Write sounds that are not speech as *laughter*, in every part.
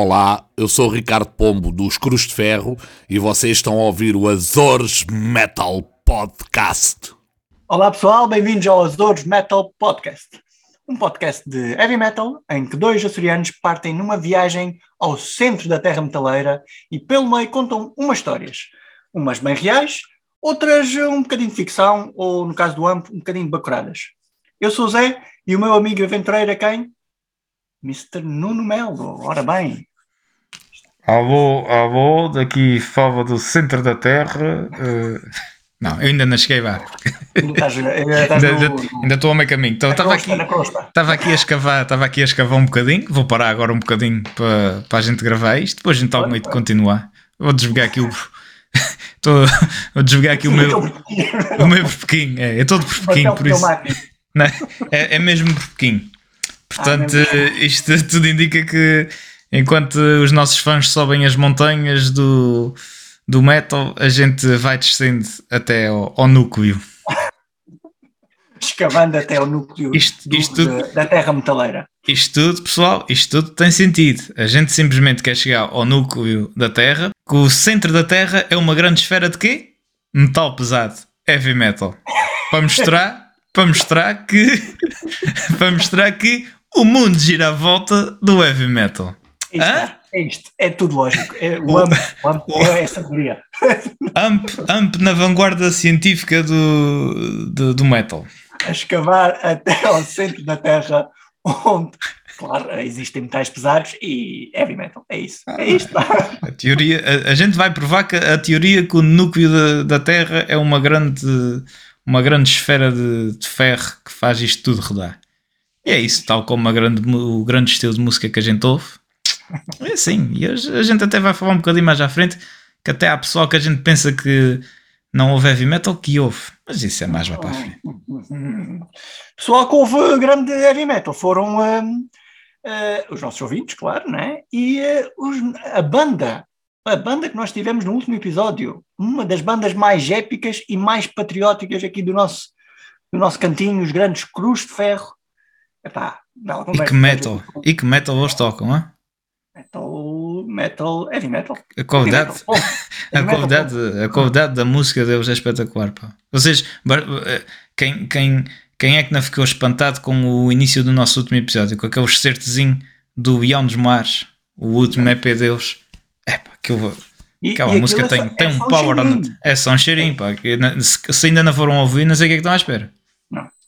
Olá, eu sou Ricardo Pombo dos Cruz de Ferro e vocês estão a ouvir o Azores Metal Podcast. Olá pessoal, bem-vindos ao Azores Metal Podcast. Um podcast de heavy metal em que dois açorianos partem numa viagem ao centro da terra metaleira e pelo meio contam umas histórias. Umas bem reais, outras um bocadinho de ficção ou, no caso do AMP, um bocadinho de bacuradas. Eu sou o Zé e o meu amigo aventureiro é quem? Mr. Nuno Melo. Ora bem. Alô, alô, daqui fala do centro da Terra. Uh, não, eu ainda não cheguei lá. *laughs* ainda estou a meio caminho. Então, estava aqui, estava aqui a escavar, estava aqui a escavar um bocadinho. Vou parar agora um bocadinho para, para a gente gravar isto. Depois a gente está meio de continuar. Vou desligar aqui o. *laughs* Estou a desligar aqui o meu. o meu porquinho. É, é todo porquinho, por isso. Não, é, é mesmo porquinho. Portanto, ah, isto tudo indica que enquanto os nossos fãs sobem as montanhas do, do metal, a gente vai descendo até ao, ao núcleo. Escavando até ao núcleo isto, isto do, tudo, da terra metaleira. Isto tudo, pessoal, isto tudo tem sentido. A gente simplesmente quer chegar ao núcleo da Terra, que o centro da Terra é uma grande esfera de quê? Metal pesado, heavy metal. Para mostrar, *laughs* para mostrar que *laughs* para mostrar que o mundo gira à volta do heavy metal. É isto, é isto, é tudo lógico. É, o AMP, o AMP é essa teoria. AMP, AMP na vanguarda científica do, do, do, metal. A escavar até ao centro da Terra, onde, claro, existem metais pesados e heavy metal. É isso. É isto. A, teoria, a, a gente vai provar que a teoria que o núcleo da, da Terra é uma grande, uma grande esfera de, de ferro que faz isto tudo rodar. E é isso, tal como grande, o grande estilo de música que a gente ouve. É assim, e hoje a gente até vai falar um bocadinho mais à frente que até há pessoal que a gente pensa que não ouve heavy metal que ouve, mas isso é mais lá para a frente. *laughs* Pessoal que ouve grande heavy metal foram uh, uh, os nossos ouvintes, claro, né? e uh, os, a banda, a banda que nós tivemos no último episódio, uma das bandas mais épicas e mais patrióticas aqui do nosso, do nosso cantinho, os grandes Cruz de Ferro, Epá, e que metal, e que metal eles tocam, hein? Metal, metal, heavy metal. A qualidade, *laughs* a, qualidade, a qualidade da música deles é espetacular. Pá. Vocês, eh, quem, quem, quem é que não ficou espantado com o início do nosso último episódio, com aquele certezinho do Ião dos Mares, o último EP deles? É pá, que eu, Aquela e música tem, é, tem um power on É só um cheirinho, pá. Se, se ainda não foram ouvir, não sei o que é que estão à espera.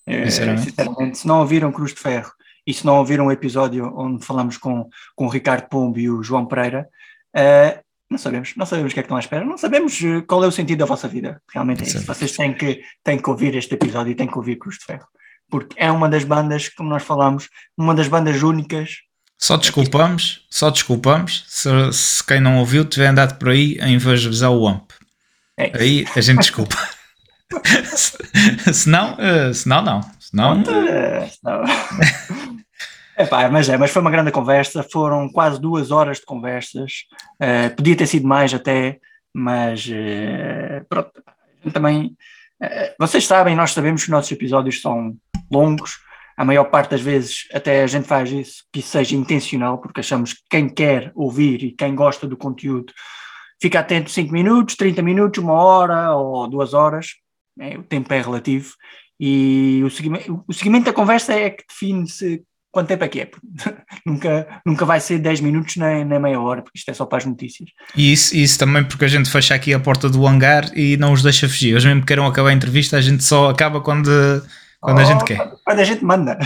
É, sinceramente. sinceramente. se não ouviram Cruz de Ferro e se não ouviram o episódio onde falamos com, com o Ricardo Pombo e o João Pereira, uh, não sabemos, não sabemos o que é que estão à espera, não sabemos eh, qual é o sentido da vossa vida. Realmente é isso. Vocês têm que, têm que ouvir este episódio e têm que ouvir Cruz de Ferro. Porque é uma das bandas, como nós falamos, uma das bandas únicas. Só desculpamos, só desculpamos se, se quem não ouviu tiver andado por aí a evangelizar o AMP. É aí a gente desculpa. *laughs* *laughs* se, não, uh, se não, não. Se não, *laughs* Epá, mas é, mas foi uma grande conversa, foram quase duas horas de conversas, uh, podia ter sido mais até, mas uh, pronto, também, uh, vocês sabem, nós sabemos que os nossos episódios são longos, a maior parte das vezes até a gente faz isso, que isso seja intencional, porque achamos que quem quer ouvir e quem gosta do conteúdo fica atento 5 minutos, 30 minutos, uma hora ou duas horas, é, o tempo é relativo e o seguimento, o seguimento da conversa é que define se quanto tempo é que é. *laughs* nunca, nunca vai ser 10 minutos nem, nem meia hora, porque isto é só para as notícias. E isso, isso também porque a gente fecha aqui a porta do hangar e não os deixa fugir. Eles mesmo queiram acabar a entrevista, a gente só acaba quando, quando oh, a gente quer. Quando a gente manda.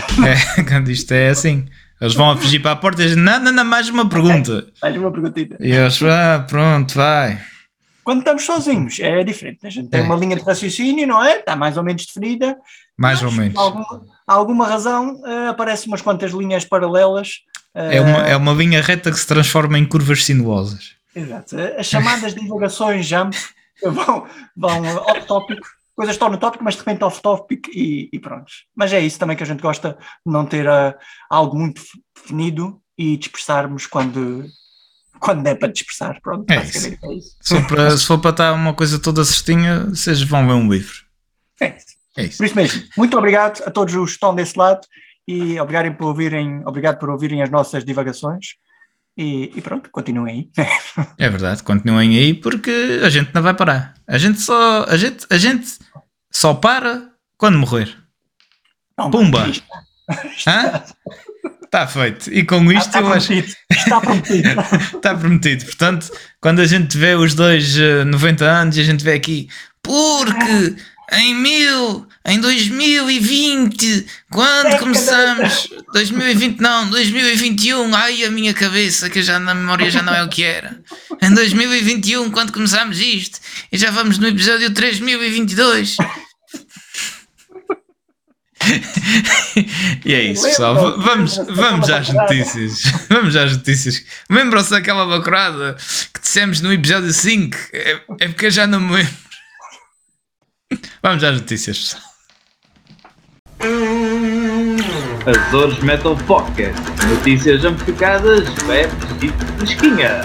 É, *laughs* quando isto é assim. Eles vão a fugir para a porta e dizem, não, não, não, mais uma pergunta. *laughs* mais uma perguntita. E eles, ah, pronto, vai. Quando estamos sozinhos é diferente. A gente tem é. uma linha de raciocínio, não é? Está mais ou menos definida. Mais ou menos. Por alguma, alguma razão uh, aparecem umas quantas linhas paralelas. Uh, é, uma, é uma linha reta que se transforma em curvas sinuosas. Exato. As chamadas divulgações jump *laughs* vão, vão off-topic, coisas estão no tópico, mas de repente off-topic e, e pronto. Mas é isso também que a gente gosta, de não ter uh, algo muito definido e dispersarmos quando quando der para dispersar. Pronto, é isso. É isso. Se, for para, *laughs* se for para estar uma coisa toda certinha, vocês vão ver um livro. É isso. É isso. Por isso mesmo, muito obrigado a todos os que estão desse lado e obrigado por ouvirem, obrigado por ouvirem as nossas divagações. E, e, pronto, continuem aí. *laughs* é verdade, continuem aí porque a gente não vai parar. A gente só, a gente, a gente só para quando morrer. Não, Pumba! Está tá feito. E com isto está eu acho. Está prometido. *laughs* está prometido. Portanto, quando a gente vê os dois uh, eh, 90 anos, a gente vê aqui, porque em mil, em 2020, quando é começamos, 2020 não, 2021, ai a minha cabeça, que já na memória já não é o que era. Em 2021, quando começámos isto, e já vamos no episódio 3022. *laughs* e é isso, pessoal. Vamos, vamos às notícias. *laughs* Vamos às notícias. Lembram-se daquela bacurada que dissemos no episódio 5? É, é porque eu já não me lembro. *laughs* Vamos às notícias, pessoal. Azores Metal Podcast. Notícias amplificadas, webs e fresquinha.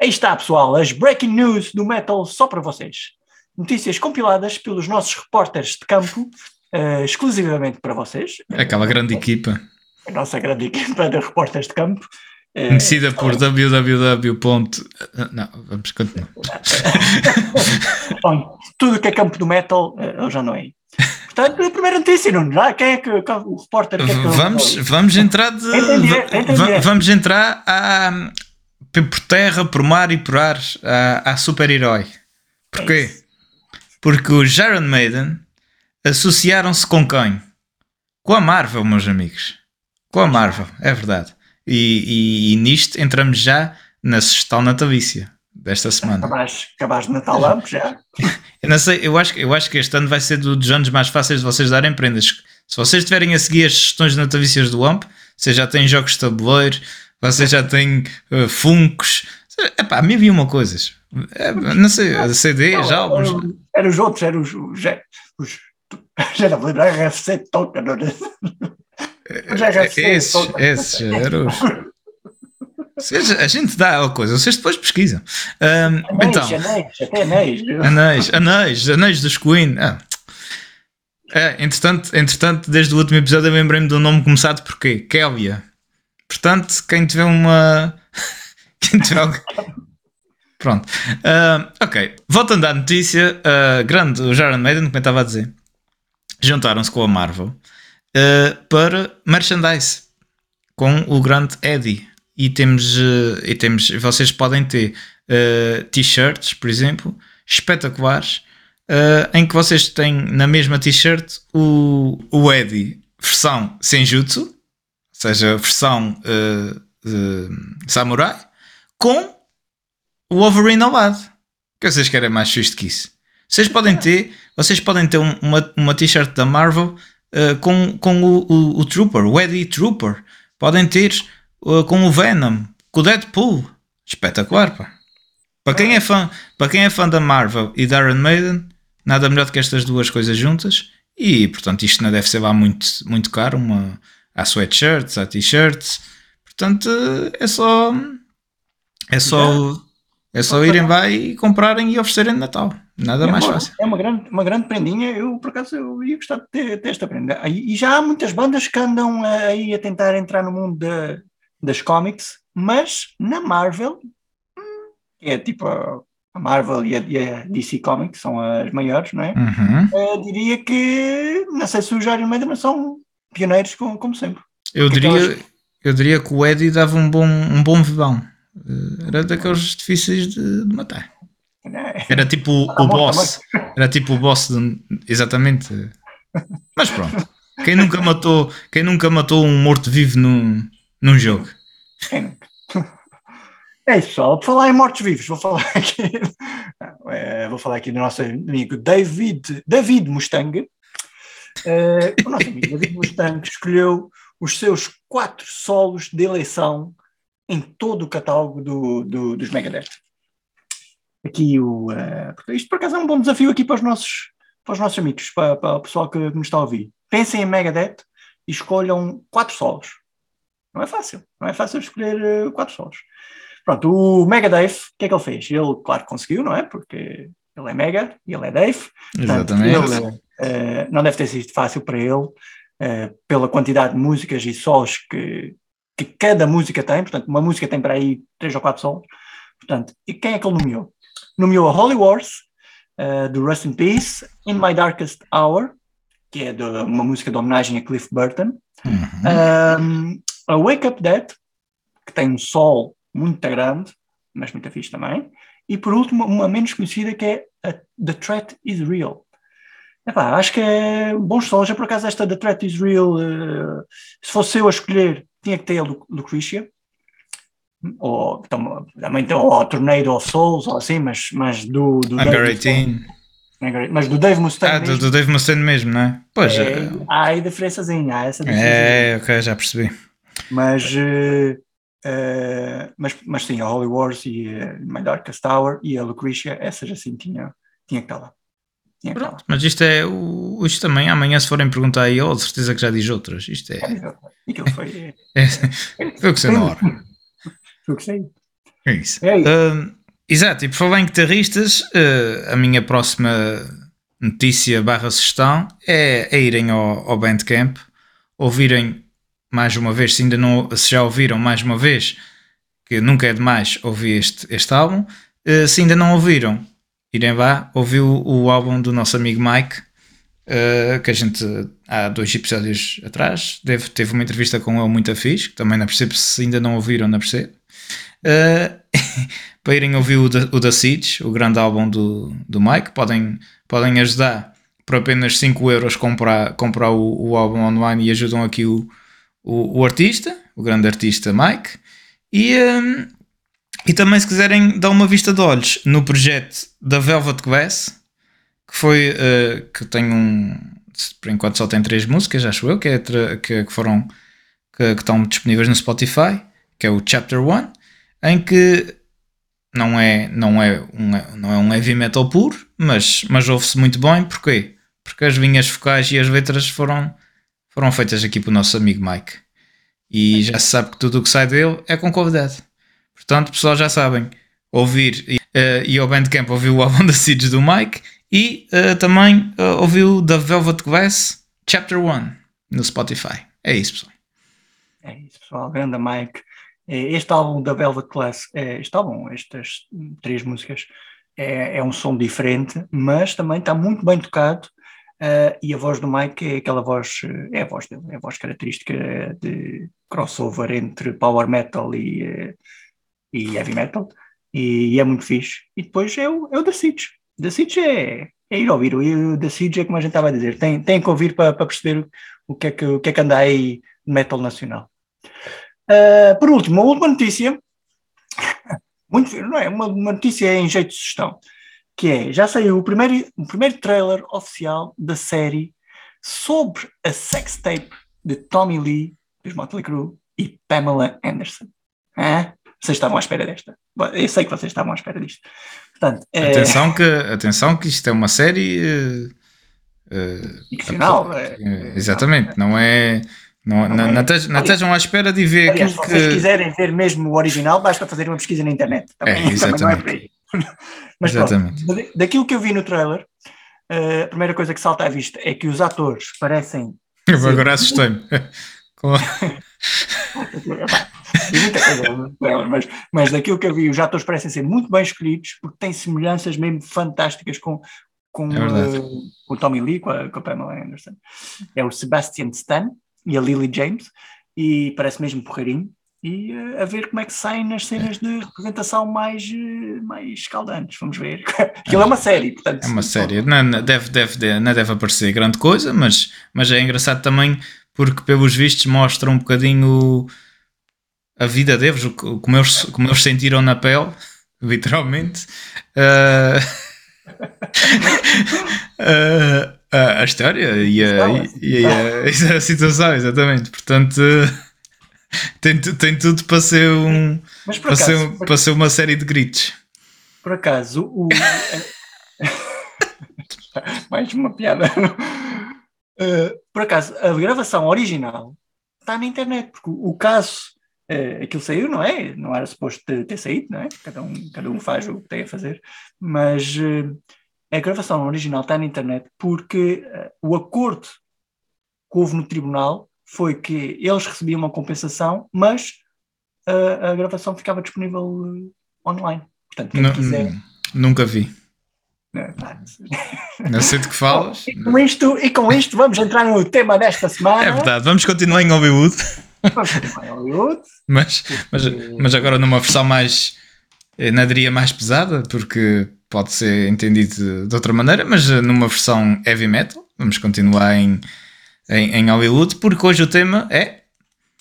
Aí está, pessoal, as breaking news do metal só para vocês. Notícias compiladas pelos nossos repórteres de campo, uh, exclusivamente para vocês. Aquela grande equipa. A nossa grande equipa de repórteres de campo. É, Conhecida por www. Não, vamos continuar. *laughs* Bom, tudo que é campo do metal, eh, eu já não é. Portanto, a primeira notícia, não já? Quem é que o repórter é que vamos, vamos entrar de, vamos entrar a, por terra, por mar e por ar a, a super-herói. Porquê? É Porque os Iron Maiden associaram-se com quem? Com a Marvel, meus amigos. Com a Marvel, é verdade. E, e, e nisto entramos já na sugestão natalícia desta semana. Acabaste, de Natal Lampo já? *laughs* eu não sei, eu acho, eu acho que este ano vai ser dos anos mais fáceis de vocês darem prendas. Se vocês estiverem a seguir as sugestões natalícias do AMP, vocês já têm jogos de tabuleiro, vocês já têm uh, funcos. Epá, a mim havia uma coisas. É, não sei, CDs, não, álbuns. Eram os outros, eram os. os, os já não me lembro, RFC Toca, não é? Esses, esses eram os. A gente dá a coisa, vocês depois pesquisam. Um, anéis, então, anéis, até anéis. Anéis, anéis, anéis dos Queen. Ah. É, entretanto, entretanto, desde o último episódio eu lembrei-me do nome começado por quê? Kélia. Portanto, quem tiver uma. *laughs* quem tiver Pronto. Uh, ok. Voltando à notícia, uh, grande, o Jaron Maiden, como eu estava a dizer, juntaram-se com a Marvel uh, para merchandise com o grande Eddie. E temos, e temos vocês podem ter t-shirts, por exemplo, espetaculares, em que vocês têm na mesma t-shirt o, o Eddie versão Senjutsu, ou seja, versão samurai, com o Wolverine ao lado. O que vocês querem mais justo que isso? Vocês podem ter, vocês podem ter uma, uma t-shirt da Marvel uh, com, com o, o, o, Trooper, o Eddie Trooper. Podem ter uh, com o Venom, com o Deadpool. Espetacular, pá. Para quem, é fã, para quem é fã da Marvel e da Iron Maiden, nada melhor do que estas duas coisas juntas. E, portanto, isto não deve ser lá muito, muito caro. Uma, há sweatshirts, há t-shirts. Portanto, é só... É só... É só irem lá e comprarem e oferecerem de Natal. Nada é mais uma, fácil. É uma grande, uma grande prendinha. Eu, por acaso, eu ia gostar de ter, ter esta prenda. E já há muitas bandas que andam aí a tentar entrar no mundo das comics, mas na Marvel, que é tipo a, Marvel e a, e a, DC Comics, são as maiores, não é? Uhum. Eu diria que, não sei se os Iron Maiden mas são pioneiros, como, como sempre. Eu diria, eu diria que o Eddie dava um bom, um bom vivão. Eh, era daqueles difíceis de, de matar. Era tipo o boss. Era tipo o boss de, exatamente. Mas pronto. Quem nunca matou, quem nunca matou um morto-vivo num, num jogo? É isso, pessoal. Por falar em mortos-vivos, vou falar *laughs* aqui. É, vou falar aqui do nosso amigo David, David Mustang. É, o nosso amigo David Mustang escolheu os seus quatro solos de eleição em todo o catálogo do, do, dos Megadeth. Aqui o. Uh, isto por acaso é um bom desafio aqui para os nossos, para os nossos amigos, para, para o pessoal que nos está a ouvir. Pensem em Megadeth e escolham quatro solos. Não é fácil, não é fácil escolher uh, quatro solos. Pronto, o Mega Dave, o que é que ele fez? Ele, claro, conseguiu, não é? Porque ele é Mega e ele é Dave. Exatamente. Portanto, ele, uh, não deve ter sido fácil para ele uh, pela quantidade de músicas e solos que, que cada música tem, portanto, uma música tem para aí três ou quatro solos. Portanto, e quem é que ele nomeou? Nomeou a Holy Wars, uh, do Rust in Peace, In My Darkest Hour, que é de, uma música de homenagem a Cliff Burton, uhum. um, a Wake Up Dead, que tem um sol muito grande, mas muito fixe também, e por último, uma menos conhecida que é a The Threat is Real. Epá, acho que é bons solos. Já por acaso esta The Threat is Real, uh, se fosse eu a escolher, tinha que ter a Lucretia, ou então, também ou Tornado ou Souls, ou assim, mas, mas do, do Under 18. Mas do Dave Mustaine. Ah, do, do, Dave Mustaine mesmo, não é? Pois é. é. Há aí diferençazinha, há essa diferença. É, ok, já percebi. Mas, uh, uh, mas, mas sim, a Holy Wars e uh, My Darkest Tower e a Lucretia, essas assim tinha, tinha que estar lá. Tinha lá. Mas isto é, o, isto também, amanhã se forem perguntar aí, oh, de certeza que já diz outras. Isto é. Aquilo foi. *laughs* é, foi o que sei na hora. Foi o que sei. É isso. É isso. Uh, exato, e por falar em guitarristas, uh, a minha próxima notícia barra sugestão é, é irem ao, ao Bandcamp, ouvirem mais uma vez, se ainda não se já ouviram mais uma vez, que nunca é demais ouvir este, este álbum. Uh, se ainda não ouviram, irem lá ouvir o, o álbum do nosso amigo Mike, uh, que a gente há dois episódios atrás deve, teve uma entrevista com ele muito fixe, que também não percebo se ainda não ouviram, não percebo. Uh, *laughs* para irem ouvir o, o da Siege, o grande álbum do, do Mike, podem, podem ajudar por apenas 5 euros comprar, comprar o, o álbum online e ajudam aqui o, o, o artista, o grande artista Mike. E, um, e também, se quiserem dar uma vista de olhos no projeto da Velvet Glass, que foi uh, que tem um. Por enquanto só tem três músicas, acho eu, que, é, que, que foram que, que, estão disponíveis no Spotify, que é o Chapter 1, em que não é, não é, um, não é um heavy metal puro, mas, mas ouve-se muito bem. Porquê? Porque as linhas focais e as letras foram foram feitas aqui pelo nosso amigo Mike. E já se sabe que tudo o que sai dele é com convidado. Portanto, pessoal já sabem, ouvir e, uh, e ao Bandcamp ouvir o álbum da Seeds do Mike e uh, também uh, ouviu da Velvet Glass Chapter 1 no Spotify. É isso, pessoal. É isso, pessoal. Grande Mike. Este álbum da Velvet Glass, este álbum, estas três músicas, é, é um som diferente, mas também está muito bem tocado Uh, e a voz do Mike é aquela voz, é a voz dele, é a voz característica de crossover entre power metal e, e heavy metal, e, e, é muito fixe. E depois é o, é o The Siege. The Siege é, é ir ouvir, o The Siege é como a gente estava a dizer, tem, tem que ouvir para, para perceber o que, é que, o que é que anda aí de metal nacional. Uh, por último, a última notícia, *laughs* muito, não é, uma, uma notícia em jeito de sugestão que é, já saiu o primeiro, o primeiro trailer oficial da série sobre a sex tape de Tommy Lee, dos Motley Crue, e Pamela Anderson. Ah, vocês estavam à espera desta. Eu sei que vocês estavam à espera disto. Portanto, é... atenção, que, atenção que isto é uma série... Uh, Ficcional. É, exatamente, não é... Não, não, não, não, estejam à espera de ver aliás, aquilo que... Se vocês quiserem ver mesmo o original, basta fazer uma pesquisa na internet. Também, é, exatamente. *laughs* Também não é por aí. Mas Exatamente. Pronto, daquilo que eu vi no trailer, a primeira coisa que salta à vista é que os atores parecem. Eu agora assustei-me. *laughs* mas, mas daquilo que eu vi, os atores parecem ser muito bem escolhidos porque têm semelhanças mesmo fantásticas com, com, é uh, o Tommy Lee, com a, com a Pamela Anderson. É o Sebastian Stan e a Lily James, e parece mesmo porreirinho e uh, a ver como é que saem nas cenas de representação mais, uh, mais escaldantes. Vamos ver. *laughs* Aquilo é uma série, portanto. É uma série. Não, não, deve, deve, não deve aparecer grande coisa, mas, mas é engraçado também porque, pelos vistos, mostra um bocadinho a vida deles, como eles, como eles sentiram na pele, *laughs* literalmente. Uh, uh, *laughs* a história e a, e a, e a, *laughs* a situação, exatamente. Portanto tem, tem tudo para ser um. Mas para, acaso, ser, para ser uma série de gritos. Por acaso, o. Mais uma piada. Uh, por acaso, a gravação original está na internet, porque o caso, uh, aquilo saiu, não é? Não era suposto ter, ter, saído, não é? Cada um, cada um faz o que tem a fazer, mas uh, a gravação original está na internet porque o acordo houve no tribunal foi que eles recebiam uma compensação, mas a, gravação ficava disponível online. Portanto, quem Não- quiser. Nunca vi. Pá, Não sei de que falas. E com, isto, e com isto vamos entrar no tema desta semana. É verdade, vamos continuar em Hollywood, Vamos continuar em Hollywood. mas, mas, mas agora numa versão mais, eh, não diria mais pesada, porque pode ser entendido de, outra maneira, mas eh, numa versão heavy metal. Vamos continuar em, em, em Hollywood, porque hoje o tema é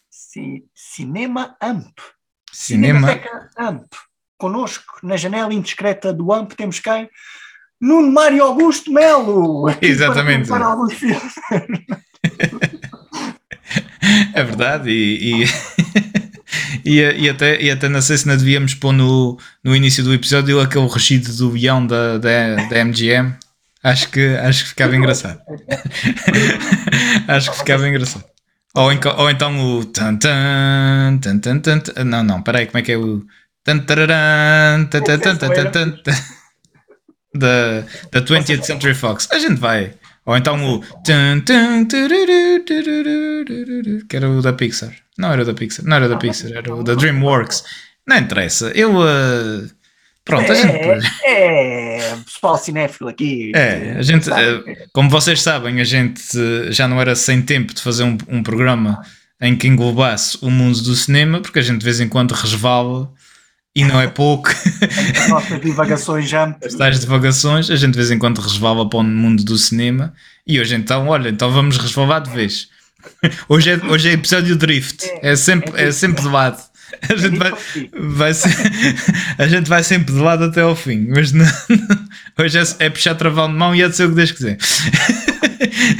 Ci- Cinema AMP. cinema. AMP. Connosco, na janela indiscreta do AMP, temos quem? Nuno Mário Augusto Melo. Exatamente. Para, para alguns filmes. É verdade, e, e, e, e até, e até não sei se não devíamos pôr no, no início do episódio aquele regido do guião da, da, da MGM. Acho que, acho que ficava engraçado. acho que ficava engraçado. Ou, ou então o. Tan, tan, tan, tan, tan. Não, não, peraí, como é que é o. Tan, tan, tan, tan, tan, tan, tan. Da, da 20th Century Fox. A gente vai. Ou então o. Que era o da Pixar. Não era o da Pixar. Não era o da Pixar, era o da Dreamworks. Não interessa. Eu. uh, Pronto, a gente. É, é, pessoal cinéfilo aqui. É, a gente, eh, como vocês sabem, a gente eh, já não era sem tempo de fazer um, um programa em que englobasse o mundo do cinema, porque a gente de vez em quando resvala e não é pouco. As *laughs* nossas divagações já. As tais divagações, a gente de vez em quando resvala para o mundo do cinema e hoje então, olha, então vamos resvalar de vez. *laughs* Hoje é, hoje é episódio Drift, é sempre, é sempre de lado. A gente vai, vai ser, *laughs* a gente vai sempre de lado até ao fim, mas não- hoje é, é puxar travão de mão e é de ser o que Deus quiser.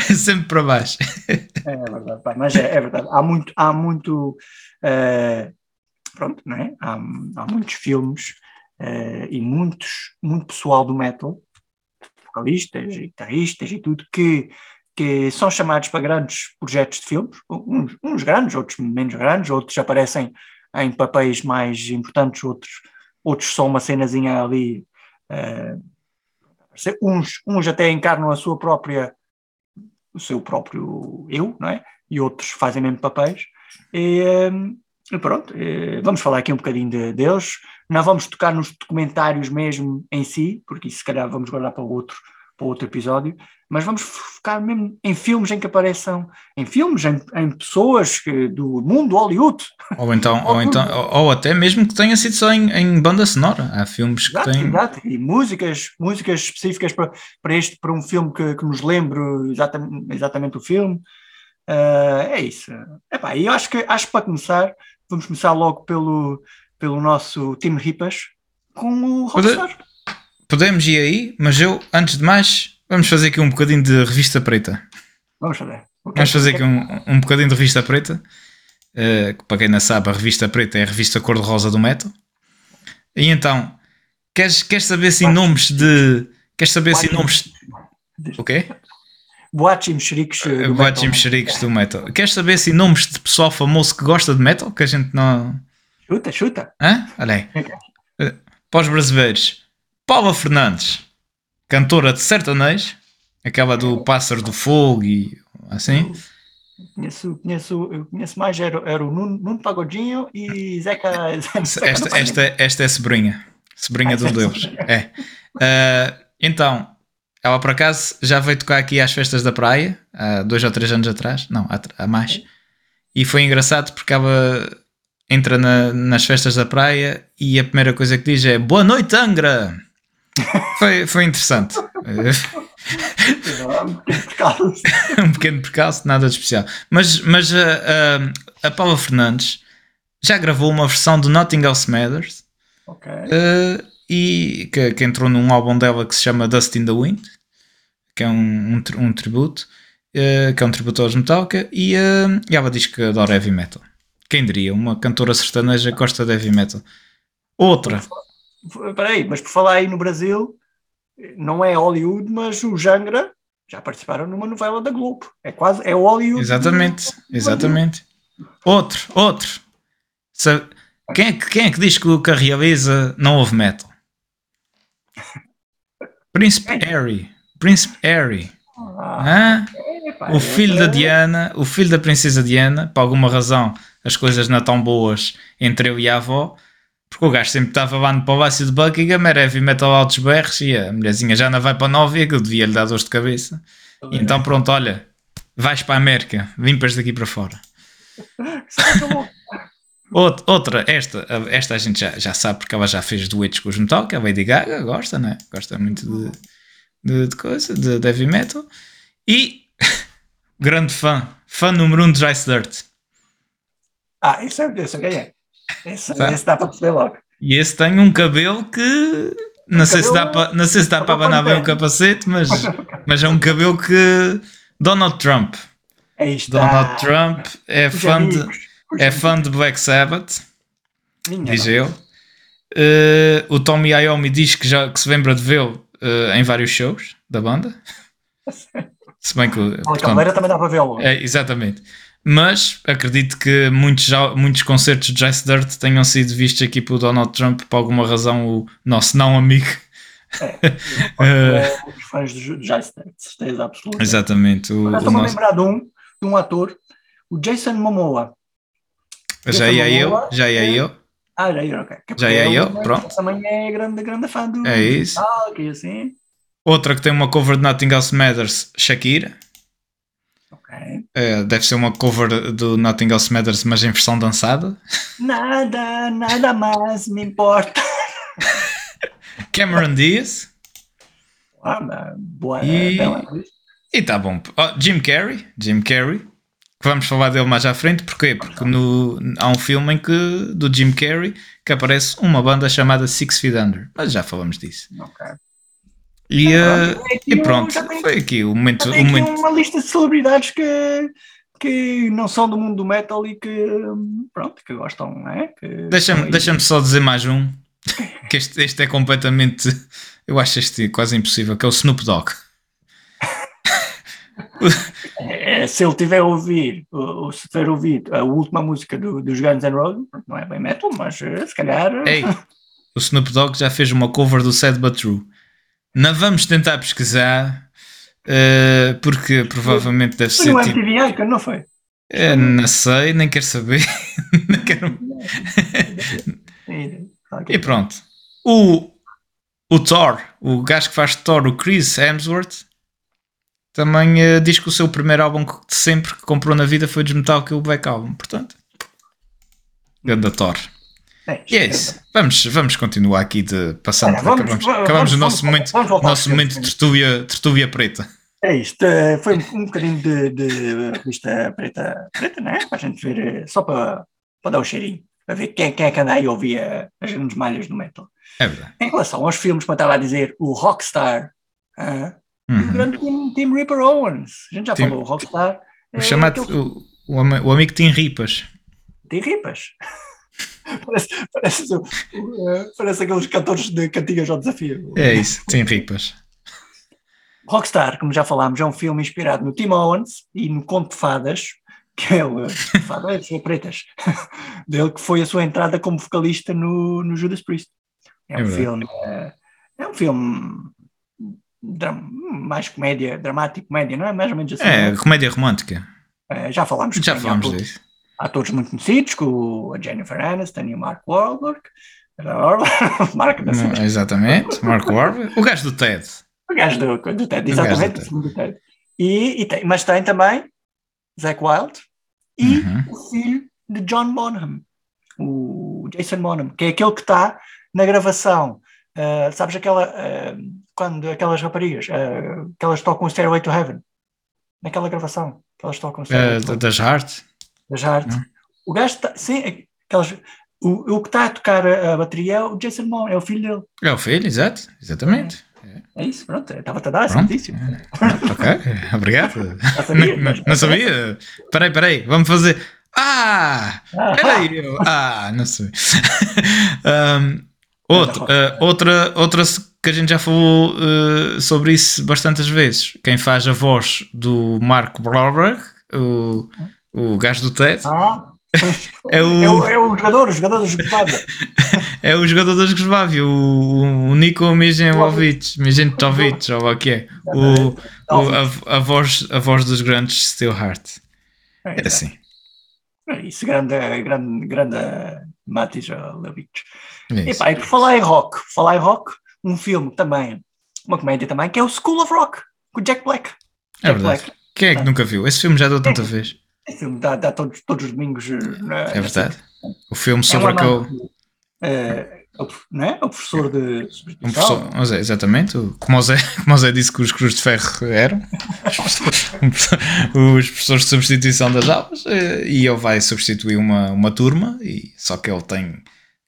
É sempre para baixo. É verdade, pá, mas é, é verdade. Há muito, há muito, eh, pronto, não é? Há, há muitos filmes eh, e muitos, muito pessoal do metal, vocalistas, guitarristas e tudo, que, que são chamados para grandes projetos de filmes, uns, uns grandes, outros menos grandes, outros aparecem em papéis mais importantes, outros, outros são uma cenazinha ali. eh, uns, uns até encarnam a sua própria o seu próprio eu, não é? E outros fazem mesmo papéis. E, hum, e pronto, vamos falar aqui um bocadinho de, deles. Não vamos tocar nos documentários mesmo em si, porque isso se calhar vamos guardar para outro, para outro episódio, mas vamos focar mesmo em filmes em que apareçam, em filmes, em, em pessoas que- do mundo Hollywood. Ou então, *laughs* ou, então ou, ou até mesmo que tenha sido só em, em banda sonora. Há filmes que Exato, têm. exato. E músicas, músicas específicas para, para este, para um filme que, que nos lembre exatamente, exatamente o filme. Ah, é isso. Epá, e eu acho que acho que para começar, vamos começar logo pelo, pelo nosso time Ripas com o Rockstar. Podemos ir aí, mas eu, antes de mais, vamos fazer aqui um bocadinho de revista preta. Vamos fazer. Ok. Vamos fazer aqui um, um bocadinho de revista preta. Que para quem não sabe, a revista preta é a revista cor-de-rosa do metal. E então, queres, queres saber se em nomes de. Queres saber se em nomes. O quê? Boates e mexericos. eh, do Boates e metal. mexericos do metal. Queres saber se em nomes de pessoal famoso que gosta de metal? Que a gente não. Chuta, chuta. Hã? Olha aí. Eh, Para os brasileiros, Paula Fernandes, cantora de sertanejo, aquela do Pássaro do Fogo e assim. Conheço, conheço, eu conheço mais, era, era o Nuno, Nuno Pagodinho e Zeca. Zeca Esta, esta, esta é sobrinha. Sobrinha de um deles. É. Ah, então, ela por acaso já veio tocar aqui às festas da praia, há dois ou três anos atrás. Não, há, há mais. E foi engraçado porque ela entra na- nas festas da praia e a primeira coisa que diz é Boa noite, Angra! *laughs* Foi, foi interessante. *laughs* um pequeno percalço, nada de especial. Mas, mas a, a, a Paula Fernandes já gravou uma versão do Nothing Else Matters eh, e que, que entrou num álbum dela que se chama Dust in the Wind, que é um, um, um tributo, eh, que é um tributo aos Metallica, e, eh, e ela diz que adora heavy metal. Quem diria? Uma cantora sertaneja gosta de heavy metal. Outra, Espera aí, mas por falar aí no Brasil, não é Hollywood, mas o Jangra já participaram numa novela da Globo. É quase, é Hollywood. exatamente, exatamente. Outro, outro. Sabe- quem, é que, quem é que diz que o que realiza não houve metal? Príncipe Harry. Príncipe Harry. Ah, Hã? epá, o filho da Diana, o filho da princesa Diana, por alguma razão as coisas não tão boas entre eu e a avó, porque o gajo sempre estava lá no palácio de Buckingham, era heavy metal altos berros e a mulherzinha já não vai para a Nóvia, que eu devia lhe dar dores de cabeça. E então pronto, olha, vais para a América, limpas daqui para fora. Outra, esta, esta a gente já, já sabe porque ela já fez duetos com os metal, que é a Lady Gaga, gosta, né? Gosta muito de, de, de coisa, de, heavy metal. E *laughs* grande fã, fã número um de Dry Dirt. Ah, isso é, isso é quem é. Esse, tá. esse dá para perceber logo. E esse tem um cabelo que não, sei, se dá para, não sei se dá para abanar bem o capacete, mas, *laughs* mas é um cabelo que Donald Trump. Donald Trump é fã, de, é fã de Black Sabbath, Minha diz ele. Uh, o Tommy Iommi diz que, já, que se lembra de vê-lo uh, em vários shows da banda. *laughs* se bem que. A portanto, também dá para vê-lo. É, exatamente. Mas acredito que muitos, muitos concertos de Jazz Dirt tenham sido vistos aqui pelo Donald Trump, por alguma razão, o nosso não amigo. É, *laughs* os fãs de Jazz Dirt, certeza absoluta. Exatamente. Estou-me nosso... a lembrar de um, de um ator, o Jason Momoa. Já ia eu, já ia eu. Ah, já ia, ok. já ia eu, pronto. Também é grande, grande fã do. É isso. Ah, ok, assim. Outra que tem uma cover de Nothing Else Matters, Shakira. É, deve ser uma cover do Nothing Else Matters, mas em versão dançada. *laughs* Nada, nada mais me importa. Cameron Diaz. Ah, boa, e, e tá bom. Oh, Jim Carrey. Jim Carrey. Que vamos falar dele mais à frente. Porquê? Porque no, há um filme em que, do Jim Carrey que aparece uma banda chamada Six Feet Under. Mas já falamos disso. Ok. E, uh, e pronto, foi aqui o momento. Tem momento... uma lista de celebridades que, que não são do mundo do metal e que, pronto, que gostam, não é? Deixa-me deixa só dizer mais um, *laughs* que este, este é completamente, eu acho este quase impossível, que é o Snoop Dogg. É, se ele tiver a ouvir, ou se tiver ouvido a última música do, dos Guns N' Roses, não é bem metal, mas eh, se calhar. Ei, o Snoop Dogg já fez uma cover do Sad But True. Não vamos tentar pesquisar, uh, porque provavelmente deve foi ser. Foi no MTV tipo... não foi? Uh, não sei, nem quero saber. *laughs* não quero... e pronto. O, o Thor, o gajo que faz Thor, o Chris Hemsworth, também uh, diz que o seu primeiro álbum de sempre que comprou na vida foi desmetal que o Black Album. Portanto, ganda Thor. É, e é isso. Vamos, vamos continuar aqui de passando. Olha, vamos, acabamos, vamos, acabamos vamos, o nosso momento, nosso momento de tertúlia, tertúlia preta. É isto. Eh, foi um bocadinho de, de revista preta, preta, não é? Para a gente ver, eh, só para, para dar o cheirinho, para ver quem, quem é que anda aí a ouvir as grandes malhas do metal. É verdade. Em relação aos filmes, como eu estava a dizer, o Rockstar, uh, uhum. o grande Tim, Tim Ripper Owens. A gente já Tim, falou, o Rockstar. O, é chamado, o, o, amigo Tim Ripas. Tim Ripas. *laughs* parece, parece, parece aqueles cantores de cantigas ao desafio. É isso, tem ripas. Rockstar, como já falámos, é um filme inspirado no Tim Owens e no Conto de Fadas, que é o Fadas Pretas, *laughs* dele que foi a sua entrada como vocalista no, no Judas Priest. É, é um filme. É, é, um filme mais comédia, dramático, comédia, não é? Mais ou menos assim. É, comédia romântica. É, já falámos. Já falámos disso atores muito conhecidos, com a Jennifer Aniston e o Mark Wahlberg. *laughs* Mark, exatamente, Mark Wahlberg. O gajo do TED. O gajo do, do TED, exatamente. Do TED. Do TED. E, e tem, mas tem também Zack Wild e uhum. o filho de John Bonham, o Jason Bonham, que é aquele que está na gravação. Uh, sabes aquela uh, quando aquelas raparigas uh, que elas tocam o Stairway to Heaven naquela gravação que elas tocam o Stairway to Heaven. das Heart das. Hum. O gajo está. Sim, aquelas, o, o que está a tocar a, a bateria é o Jason Momoa, é o filho dele. É o filho, exato, exatamente. É, é isso, pronto, estava-te a dar essa notícia. É. Ok, *laughs* obrigado. Sabia, não, não, não sabia. Peraí, peraí, vamos fazer. Ah! Peraí. Ah, não sei. *laughs* um, outro, uh, outra, outra que a gente já falou uh, sobre isso bastantes vezes. Quem faz a voz do Mark Wahlberg, o o gajo do TED. Ah, É o, é o, é o jogador, o jogador da Jugoslávia. *laughs* é o jogador da Jugoslávia, o, o Niko Mijenkovic, Mijenkovic, ou o que é. O, o, a, a, voz, a voz dos grandes Still Heart. É, é assim. É isso, grande, grande, grande Matis Levic. E pá, e por falar em rock, falar em rock, um filme também, uma comédia também, que é o School of Rock, com o Jack Black. É Jack verdade. Black. Quem é que nunca viu? Esse filme já deu tanta é, vez. Esse filme dá, dá todos, todos os domingos. É, é verdade. O filme é sobre é aquele. É, não é? o professor de um professor, é, exatamente, como o, Zé, *laughs* como o Zé disse que os cruz de ferro eram os professores de substituição das aulas eh, e ele vai substituir uma, uma turma e, só que ele tem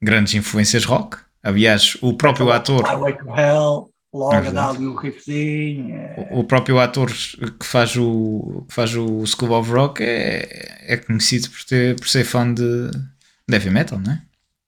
grandes influências rock aliás, o próprio ator Highway to Hell logo a o riffzinho. É... O, próprio ator que faz o, que faz o School of Rock é, é conhecido por, ter, por ser fã de heavy metal, não é?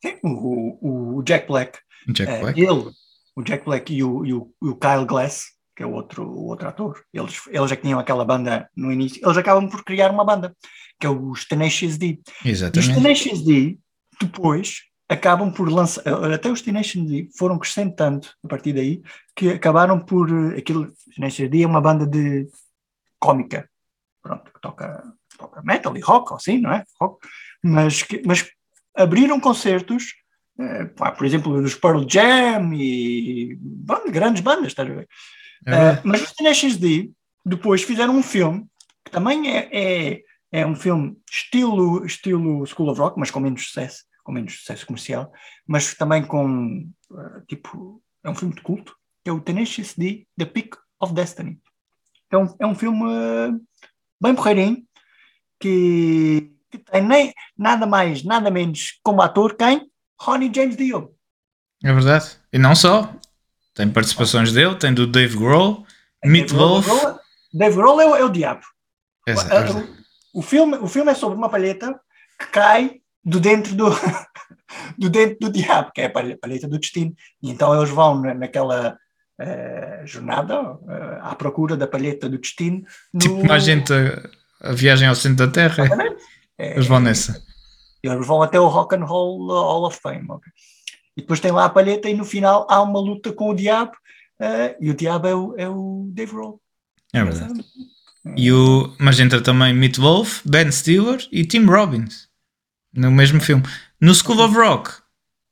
Sim, o, o Jack Black. Jack é, Black. Ele, o Jack Black e o, e o, o Kyle Glass, que é o outro, o outro ator, eles, eles já tinham aquela banda no início, eles acabam por criar uma banda, que é os Tenacious D. Exatamente. E os Tenacious D, depois, acabam por lançar, até os Tenacious D foram crescendo tanto a partir daí, que acabaram por, aquilo, Tenacious D é uma banda de cómica, pronto, que toca, toca metal e rock, assim, não é? Rock, mas, que, mas abriram concertos, eh, por exemplo, dos Pearl Jam e band, grandes bandas, estás a ver? É uh, mas os Tenacious D depois fizeram um filme que também é, é, é, um filme estilo, estilo School of Rock, mas com menos sucesso, com menos sucesso comercial, mas também com uh, tipo é um filme de culto, que é o Tenacious D, The Peak of Destiny. É um, é um filme uh, bem porreirinho que que tem nem nada mais, nada menos como ator quem? Ronnie James Dio. É verdade. E não só. Tem participações dele, tem do Dave Grohl, Meat Wolf. Dave Grohl é o, é o diabo. É, é o, filme, o filme é sobre uma palheta que cai do dentro do, *laughs* do dentro do diabo, que é a palheta do destino. E então eles vão naquela uh, jornada uh, à procura da palheta do destino. No... Tipo mais gente a, a, viagem ao centro da Terra. Exatamente. É, eles vão nessa. Eles vão até o Rock and Roll Hall of Fame. Okay? E depois tem lá a palheta e no final há uma luta com o diabo uh, e o diabo é o, é o Dave Roll. É verdade. E o, mas entra também Meat Wolf, Ben Stiller e Tim Robbins no mesmo filme. No School of Rock,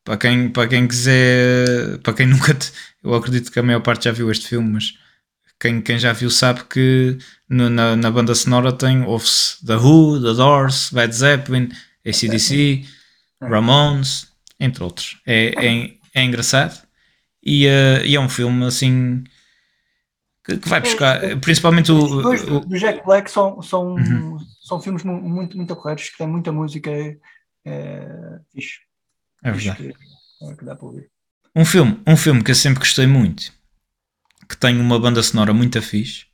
para quem, para quem quiser, para quem *laughs* nunca, te, eu acredito que a maior parte já viu este filme, mas quem, quem já viu sabe que no, na, na banda sonora tem ouve-se The Who, The Doors, Led Zeppelin, ACDC, Ramones, entre outros. É, é, é engraçado e, uh, e, é um filme assim que, que vai buscar, principalmente o, o, do Jack Black são, são, uhum. são filmes muito, muito corretos que têm muita música é, fixe. É verdade. Que, é, que dá para ouvir. Um filme, um filme que eu sempre gostei muito que tem uma banda sonora muito fixe,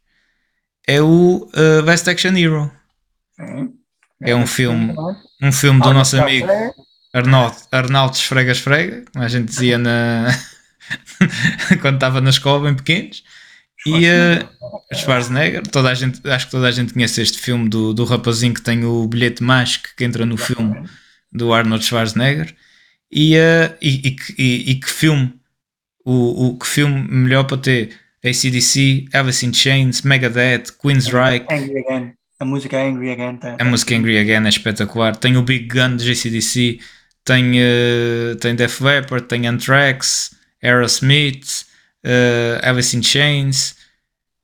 é o uh, Best Action Hero. Sim. É um filme, um filme do nosso amigo Arnaldo, Arnaldo Esfrega Esfrega, como a gente dizia na... *laughs* quando estava na escola, bem pequenos. E uh, Schwarzenegger, toda a gente, acho que toda a gente conhece este filme do, do rapazinho que tem o bilhete mágico que entra no filme do Arnold Schwarzenegger. E, uh, e, e, e, e que filme o, o que filme melhor para ter ACDC, Alice in Chains, Megadeth, Queensryche. Angry Again. A música Angry Again. Tá, a música Angry Again é espetacular. Tem o Big Gun de ACDC, tem, uh, tem Def Leppard, tem Anthrax, Aerosmith, uh, Alice in Chains.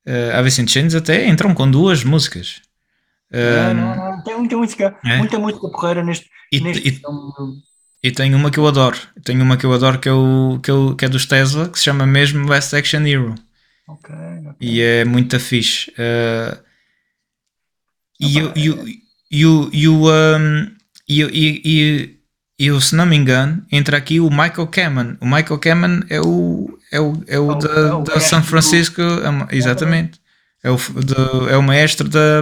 Uh, Alice in Chains até entram com duas músicas. Não, não, não. Tem muita música, é? muita música porreira neste, e, neste e. E tem uma que eu adoro. Tem uma que eu adoro que é, o, que, é o, que é dos Tesla, que se chama mesmo Last Action Hero. Okay, okay. E é muito fixe. Uh, e, o, e, o, e, o, e, se não me engano, entra aqui o Michael Kamen. O Michael Kamen é o, é o, é o, da, é da São Francisco, é exatamente. É o, de, é o maestro da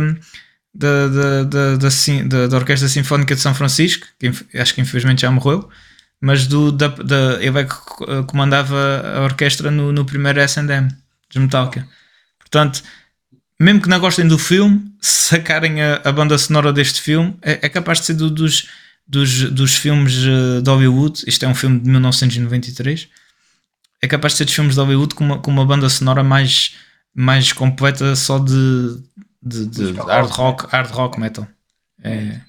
da, da, da, da, Orquestra Sinfónica de São Francisco, que acho que infelizmente já morreu, mas do, da, da, ele é que comandava a orquestra no, no primeiro SM de Metallica. Portanto, mesmo que não gostem do filme, sacarem a, a banda sonora deste filme, é, é capaz de ser do, dos, dos, dos filmes eh, de Hollywood. Isto é um filme de 1993. É capaz de ser dos filmes de Hollywood com uma, com uma banda sonora mais, mais completa só de, de, de hard rock, hard rock metal. É.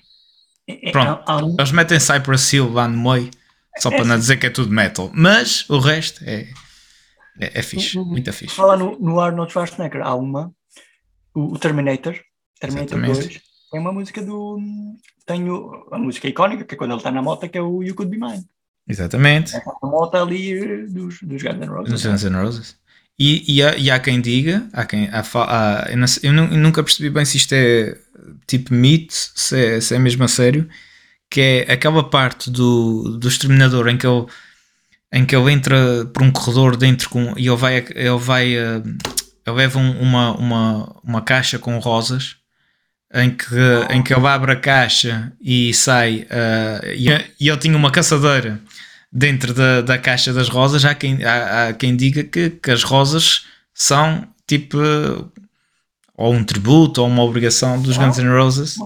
é, é pronto, eles metem Cypress Hill lá no meio, só para não dizer que é tudo metal, mas o resto é, é, é fixe, muito fixe. Fala no, no Arnold Schwarzenegger, há uma, o, o Terminator, Terminator Exatamente. 2, tem uma música do. Tem o, a música icónica, que é quando ele está na moto, que é o You Could Be Mine. Exatamente. É a moto ali dos, dos Guns N' Roses. Dos Guns N' Roses. E, e, há, e há quem diga, há quem, há, há, eu, não, eu, nunca percebi bem se isto é tipo mito, se é, se é mesmo a sério, que é aquela parte do, do exterminador em que ele, em que ele entra por um corredor dentro com, e ele vai, ele vai uh, ele leva uma, uma, uma caixa com rosas em que, em que ele abre a caixa e sai uh, e, e ele tinha uma caçadeira dentro da, da caixa das rosas há quem, há, há quem diga que, que as rosas são tipo ou um tributo ou uma obrigação dos Guns N' Roses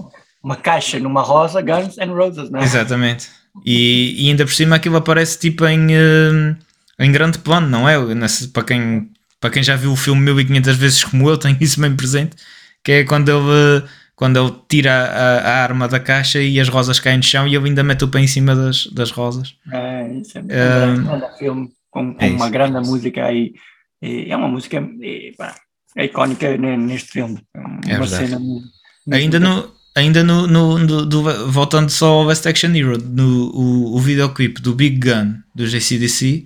uma caixa numa rosa Guns N' Roses não é? exatamente e, e ainda por cima aquilo aparece tipo em, uh, em grande plano não é? Nesse, para quem para quem já viu o filme 1500 vezes como eu, *laughs* tenho isso bem presente, que é quando ele, quando ele tira a, a arma da caixa e as rosas caem no chão e ele ainda mete o pé em cima das, das rosas. É, isso é um, um grande filme com, com é uma grande música aí. É uma música é, pá, é icónica neste filme. É uma cena muito, ainda no, ainda no, no, no do, voltando só ao Best Action Hero, no o, o videoclipe do Big Gun do JCDC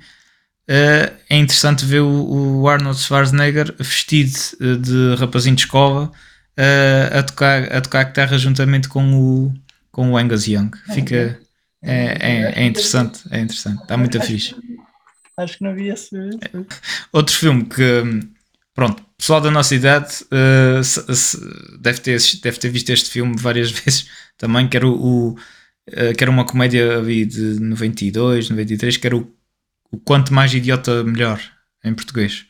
Uh, é interessante ver o, o, Arnold Schwarzenegger vestido eh, de rapazinho de escola uh, a, tocar, a tocar guitarra juntamente com o, com o Angus Young. Fica, é, é, é interessante, é interessante, está muito fixe. Acho que não havia esse. Outro filme que, pronto, pessoal da nossa idade uh, se, se, deve, ter, deve ter visto este filme várias *laughs* vezes também, que era, o, o que era uma comédia ali de 92, 93, que era o o Quanto Mais Idiota Melhor, em português,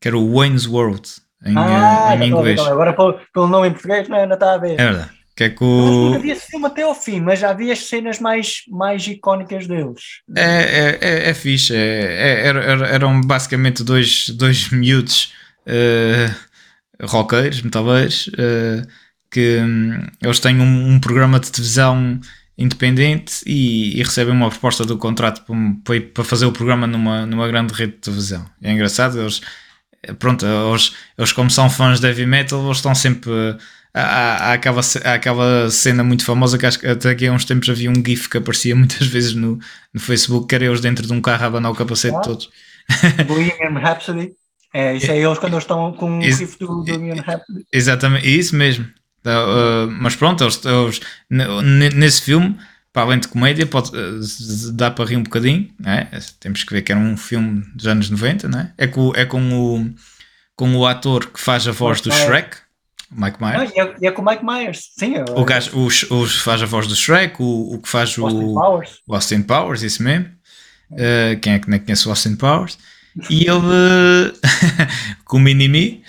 que era o Wayne's World, em, ah, em inglês. Agora pelo nome em português não, não está a ver. É verdade. Que é que o... nunca vi esse filme até ao fim, mas já vi as cenas mais, mais icónicas deles. É, é, é, é fixe. É, é, eram basicamente dois, dois *laughs* miúdos uh, roqueiros, metaleiros, uh, que um, eles têm um, um programa de televisão independente e, e, recebem uma proposta do contrato para, para fazer o programa numa, numa grande rede de televisão. É engraçado, eles, pronto, eles, eles como são fãs de heavy metal, eles estão sempre. Há, há, aquela, há aquela cena muito famosa que acho que até aqui há uns tempos havia um GIF que aparecia *laughs* muitas vezes no, no Facebook, que era eles dentro de um carro a abanar o capacete ah, todos. Bohemian Rhapsody. É, isso é eles quando eles estão com o GIF do Bohemian Rhapsody. Exatamente, isso mesmo. Uh, mas pronto, eles, eles, nesse filme, para além de comédia, pode, uh, dá para rir um bocadinho. É? Temos que ver que era um filme dos anos 90, não é? É com, é com, o, com o ator que faz a voz do Shrek. Mike Myers. Não, e, é, com o Mike Myers, sim. Eu, o gajo o, o, faz a voz do Shrek, o, o que faz o Austin Powers, o Austin Powers isso mesmo. Uh, quem é que não conhece o Austin Powers? E *laughs* ele *laughs* com o Mini-Me.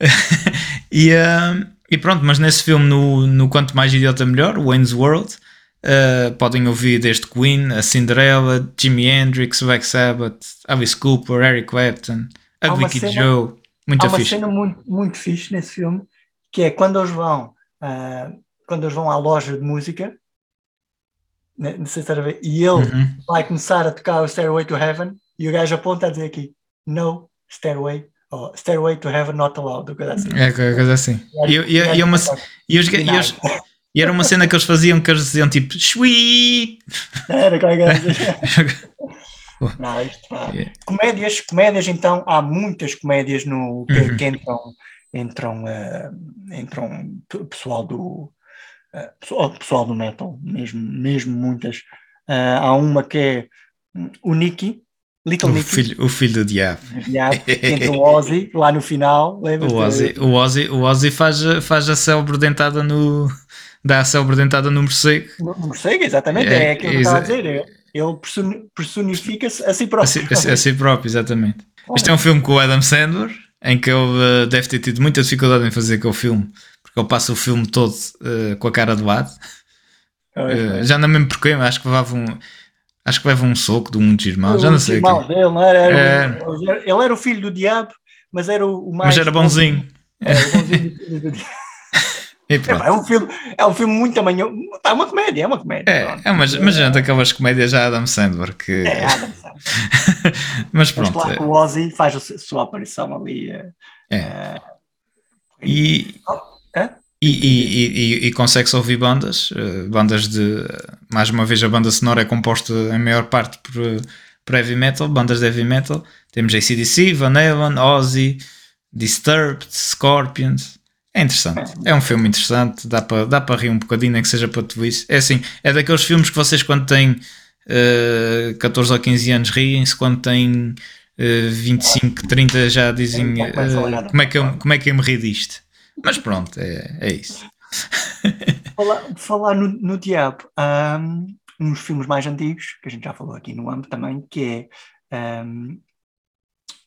*laughs* e, uh, e pronto, mas nesse filme, no, no Quanto Mais Idiota Melhor, Wayne's World, uh, podem ouvir desde Queen, a Cinderella, Jimi Hendrix, Black Sabbath, Alice Cooper, Eric Clapton, Ugly Kid Joe. Muito há uma fixe. cena muito, muito fixe nesse filme, que é quando eles vão, uh, quando eles vão à loja de música, né, não sei se a ver, e ele uhum. vai começar a tocar o Stairway to Heaven, e o gajo aponta a dizer aqui, no Stairway oh, Stairway to Heaven Not Allowed, coisa assim. É, coisa assim. E, e, e, uma, e, os, e, os, e era uma cena que eles faziam que eles diziam tipo Sweet! Era qualquer coisa. *laughs* *laughs* Não, isto, yeah. Comédias, comédias, então, há muitas comédias no, que, uhum. que entram, entram, uh, entram pessoal do uh, pessoal, pessoal do metal, mesmo, mesmo muitas. Uh, há uma que é hum, o Nicky, Little o Nicky. Filho, o filho do diabo. diabo *laughs* entra o Ozzy lá no final. O Ozzy, o Ozzy, o Ozzy faz, faz a célebre dentada no. Dá a célebre dentada no morcego. No, morcego, exatamente. É, é aquilo que eu estava a dizer. Ele personifica-se a si próprio. A si, a, a si próprio, exatamente. Olha. Este é um filme com o Adam Sandler. em que ele uh, deve ter tido muita dificuldade em fazer aquele filme, porque ele passa o filme todo uh, com a cara do lado. Uh, já não me lembro porquê, acho que levava um. Acho que leva um soco de um dos irmãos, já não sei. Irmão dele, não era, era, é... Ele era o filho do diabo, mas era o mais. Mas era bonzinho. Era bonzinho do diabo. É, é, um filme, é um filme muito tamanho. É uma comédia, é uma comédia. É, é mas, mas já aquelas comédias já Adam Sandler. Que... É, Adam Sandler. *laughs* mas pronto. Mas claro que o Ozzy faz a sua aparição ali. É. é. E, é? E, e, e, e consegue-se ouvir bandas, uh, bandas de. Mais uma vez, a banda sonora é composta em maior parte por, por heavy metal, bandas de heavy metal. Temos ACDC, Van Halen, Ozzy, Disturbed, Scorpions. É interessante, é um filme interessante, dá para dá para rir um bocadinho, nem que seja para tudo isso. É assim, é daqueles filmes que vocês, quando têm uh, 14 ou 15 anos, riem-se, quando têm uh, 25, 30, já dizem uh, como, é que eu, como é que eu me ri disto. Mas pronto, é, é isso. *laughs* falar, falar no, no Diabo, um, uns filmes mais antigos, que a gente já falou aqui no AMP também, que é um,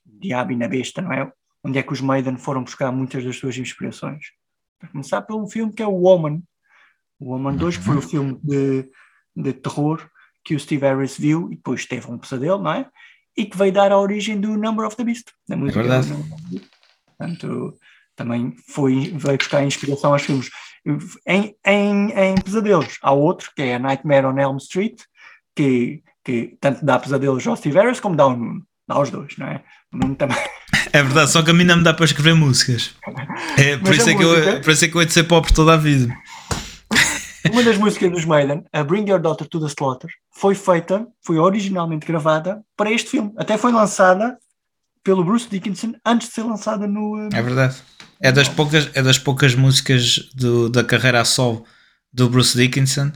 Diabo e na Besta, não é? Onde é que os Maiden foram buscar muitas das suas inspirações? Para começar pelo filme que é o Woman. O Woman 2, que foi o filme de, de terror que o Steve Harris viu e depois teve um pesadelo, não é? E que veio dar a origem do Number of the Beast, da música. É verdade. Portanto, também foi, veio buscar inspiração aos filmes. Em, em, em pesadelos, há outro, que é a Nightmare on Elm Street, que, que tanto dá pesadelos ao Steve Harris como dá ao Nuno. Dá aos dois, não é? O Nuno também. É verdade, só que a mim não me dá para escrever músicas. É, por, isso é que eu, por isso é que eu hei de ser pobre toda a vida. Uma das músicas dos Maiden, a Bring Your Daughter to the Slaughter, foi feita, foi originalmente gravada para este filme. Até foi lançada pelo Bruce Dickinson antes de ser lançada no. É verdade. É das poucas, é das poucas músicas do, da carreira a sol do Bruce Dickinson.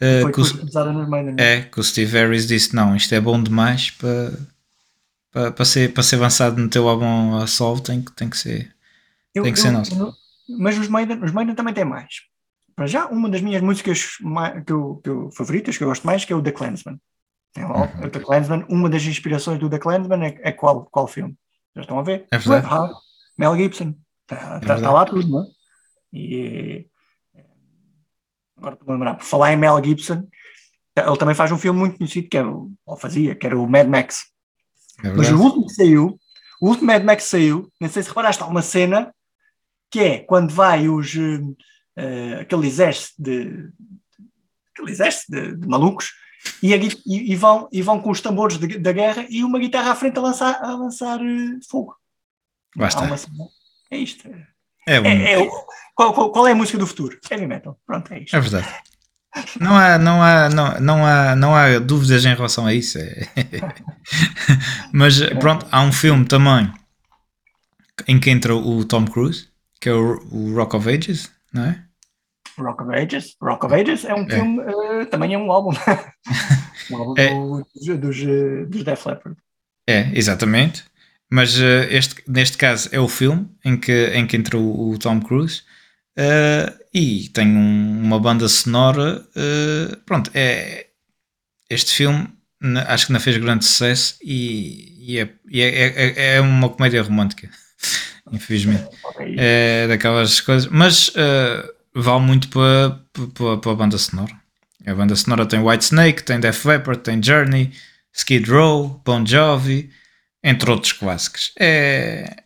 Uh, que o, Maiden, é, que o Steve Harris disse: Não, isto é bom demais para, para, para, ser, para ser avançado no teu álbum a sol, tem que, tem que ser, eu, tem que eu, ser nosso. Eu, mas os Maiden, os Maiden também têm mais. Para já, uma das minhas músicas que, eu, que eu, favoritas, que eu gosto mais, que é o The Clansman. É, uhum. The Clansman, uma das inspirações do The Clansman é, é qual, qual filme? Já estão a ver? É verdade. Mel Gibson. Está, é tá lá tudo, não é? E agora estou a lembrar, por falar em Mel Gibson, ele também faz um filme muito conhecido, que era, ou fazia, que era o Mad Max. É Mas o último que saiu, o último Mad Max saiu, não sei se reparaste, há uma cena que é quando vai os uh, aquele exército de aquele exército de, de malucos e, a, e, e, vão, e vão com os tambores de, da guerra e uma guitarra à frente a lançar, a lançar uh, fogo. Basta. É isto. É, um... é, é qual, qual, qual, é a música do futuro? Heavy metal. Pronto, é isto. É verdade. Não há, não, há, não, não, há, não há dúvidas em relação a isso. É. *laughs* Mas pronto, há um filme também em que entra o Tom Cruise, que é o, o Rock of Ages, não é? Rock of Ages. Rock of Ages é um é. filme, uh, também é um álbum. *laughs* um álbum é. dos, dos, dos Def Leppard. É, exatamente. Mas uh, este, neste caso é o filme em que, em que entra o, o Tom Cruise uh, e tem um, uma banda sonora. Uh, pronto, é, este filme acho que não fez grande sucesso e, e, é, e é, é, é, uma comédia romântica, *laughs* infelizmente. É daquelas coisas, mas vale muito para, para, para a banda sonora. A banda sonora tem White Snake, tem Def Leppard, tem Journey, Skid Row, Bon Jovi entre outros clássicos. É.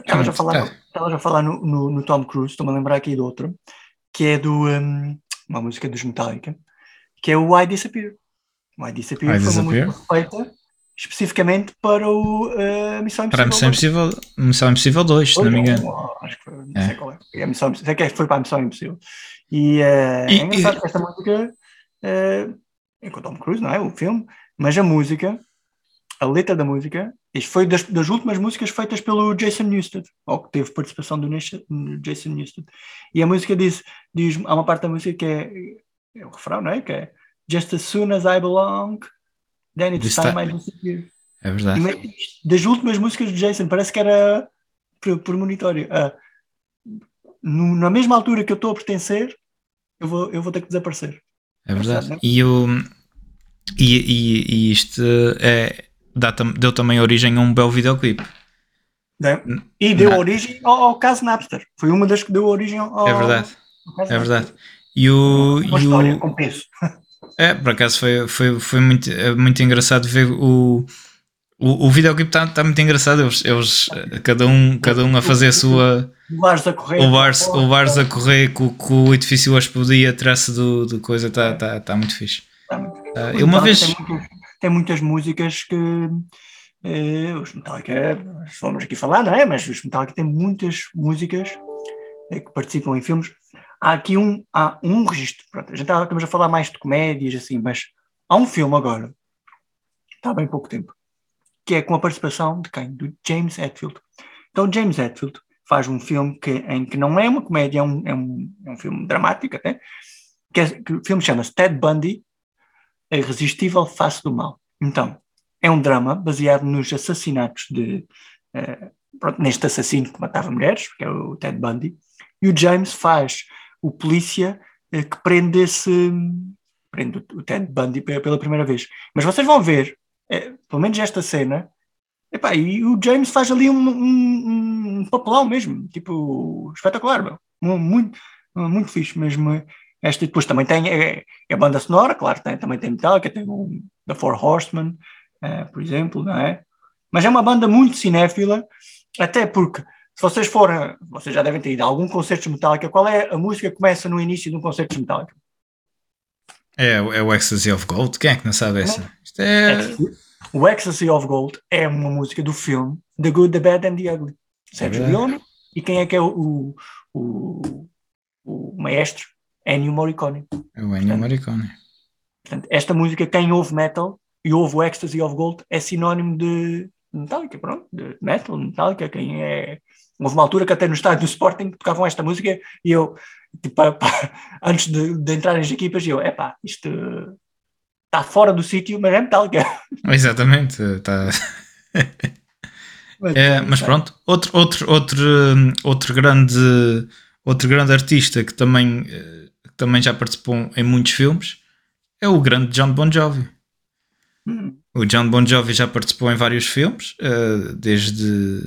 Estavas a falar, é. a falar no, no, no, Tom Cruise, estou-me a lembrar aqui de outro, que é do um, uma música dos Metallica, que é o I Disappear. O I Disappear I foi disappear. uma música feita especificamente para o uh, Missão Impossível. Para a Missão Impossível, Missão Impossível 2, se não me engano. Acho que foi, não é. sei qual é. a missão, sei que foi para a Missão Impossível. E, uh, e é engraçado que esta música uh, é com o Tom Cruise, não é? O filme, mas a música, a letra da música isto foi das, das, últimas músicas feitas pelo Jason Newsted, ou que teve participação do Jason Newsted. E a música diz, diz há uma parte da música que é, é o refrão, não é? Que é Just as soon as I belong, then it's time I disappear. É verdade. E, das últimas músicas do Jason, parece que era por, por monitório. Uh, no, na mesma altura que eu estou a pertencer, eu vou, eu vou ter que desaparecer. É verdade. É? E, o, e, e, e isto é dá, deu também origem a um belo videoclipe. E deu origem ao, ao, caso Napster. Foi uma das que deu origem ao. É verdade. Ao é verdade. E o. Uma e história o, com peso. *laughs* É, por acaso foi, foi, foi muito, é muito engraçado ver o. O, o videoclipe está tá muito engraçado, eles, eles, cada, um, cada um a fazer a sua. O Lars a correr. O Lars, o Lars a correr com, com o edifício a explodir a traça do, do coisa, está tá, tá muito fixe. Tá muito. Uh, uma vez. Tem, muitas músicas que. Uh, os Metallica, vamos aqui falar, não é? Mas os Metallica têm muitas músicas uh, que participam em filmes. Há aqui um, há um registro. Pronto, a gente tá, estamos a falar mais de comédias, assim, mas há um filme agora, está há bem pouco tempo, que é com a participação de quem? Do James Hetfield. Então, James Hetfield faz um filme que, em que não é uma comédia, é um, é um, é um filme dramático até, que, é, que o filme chama-se Ted Bundy, A Irresistível Face do Mal. Então, é um drama baseado nos assassinatos de. Uh, pronto, neste assassino que matava mulheres, que é o Ted Bundy, e o James faz o polícia uh, que prende esse. prende o Ted Bundy pela primeira vez. Mas vocês vão ver é, pelo menos esta cena, epá, e o James faz ali um, um, um papelão mesmo, tipo, espetacular, meu. muito, muito fixe mesmo. Esta depois também tem é, é a banda sonora, claro, tem, também tem Metallica, tem o The Four Horsemen, uh, por exemplo, não é? Mas é uma banda muito cinéfila, até porque se vocês forem, vocês já devem ter ido a algum concerto de Metallica, qual é a música que começa no início de um concerto de Metallica? É, é o Ecstasy of Gold. Quem é que não sabe essa? Isto é... O Ecstasy of Gold é uma música do filme The Good, The Bad and The Ugly. Sérgio é Leone. E quem é que é o, o, o, maestro? Ennio Morricone. É o Ennio Morricone. Portanto, esta música, quem ouve metal e ouve o Ecstasy of Gold, é sinónimo de Metallica, pronto, de metal, Metallica, quem é... Houve uma altura que até no estádio do Sporting tocavam esta música e eu tipo, *laughs* antes de, de entrar nas equipas, eu, epá, isto está fora do sítio, mas é metálica. *laughs* Exatamente, está. *laughs* mas, é, mas pronto, outro, outro, outro, outro, grande, outro grande artista que também, que também já participou em muitos filmes é o grande John Bon Jovi. Hum. O John Bon Jovi já participou em vários filmes, eh, desde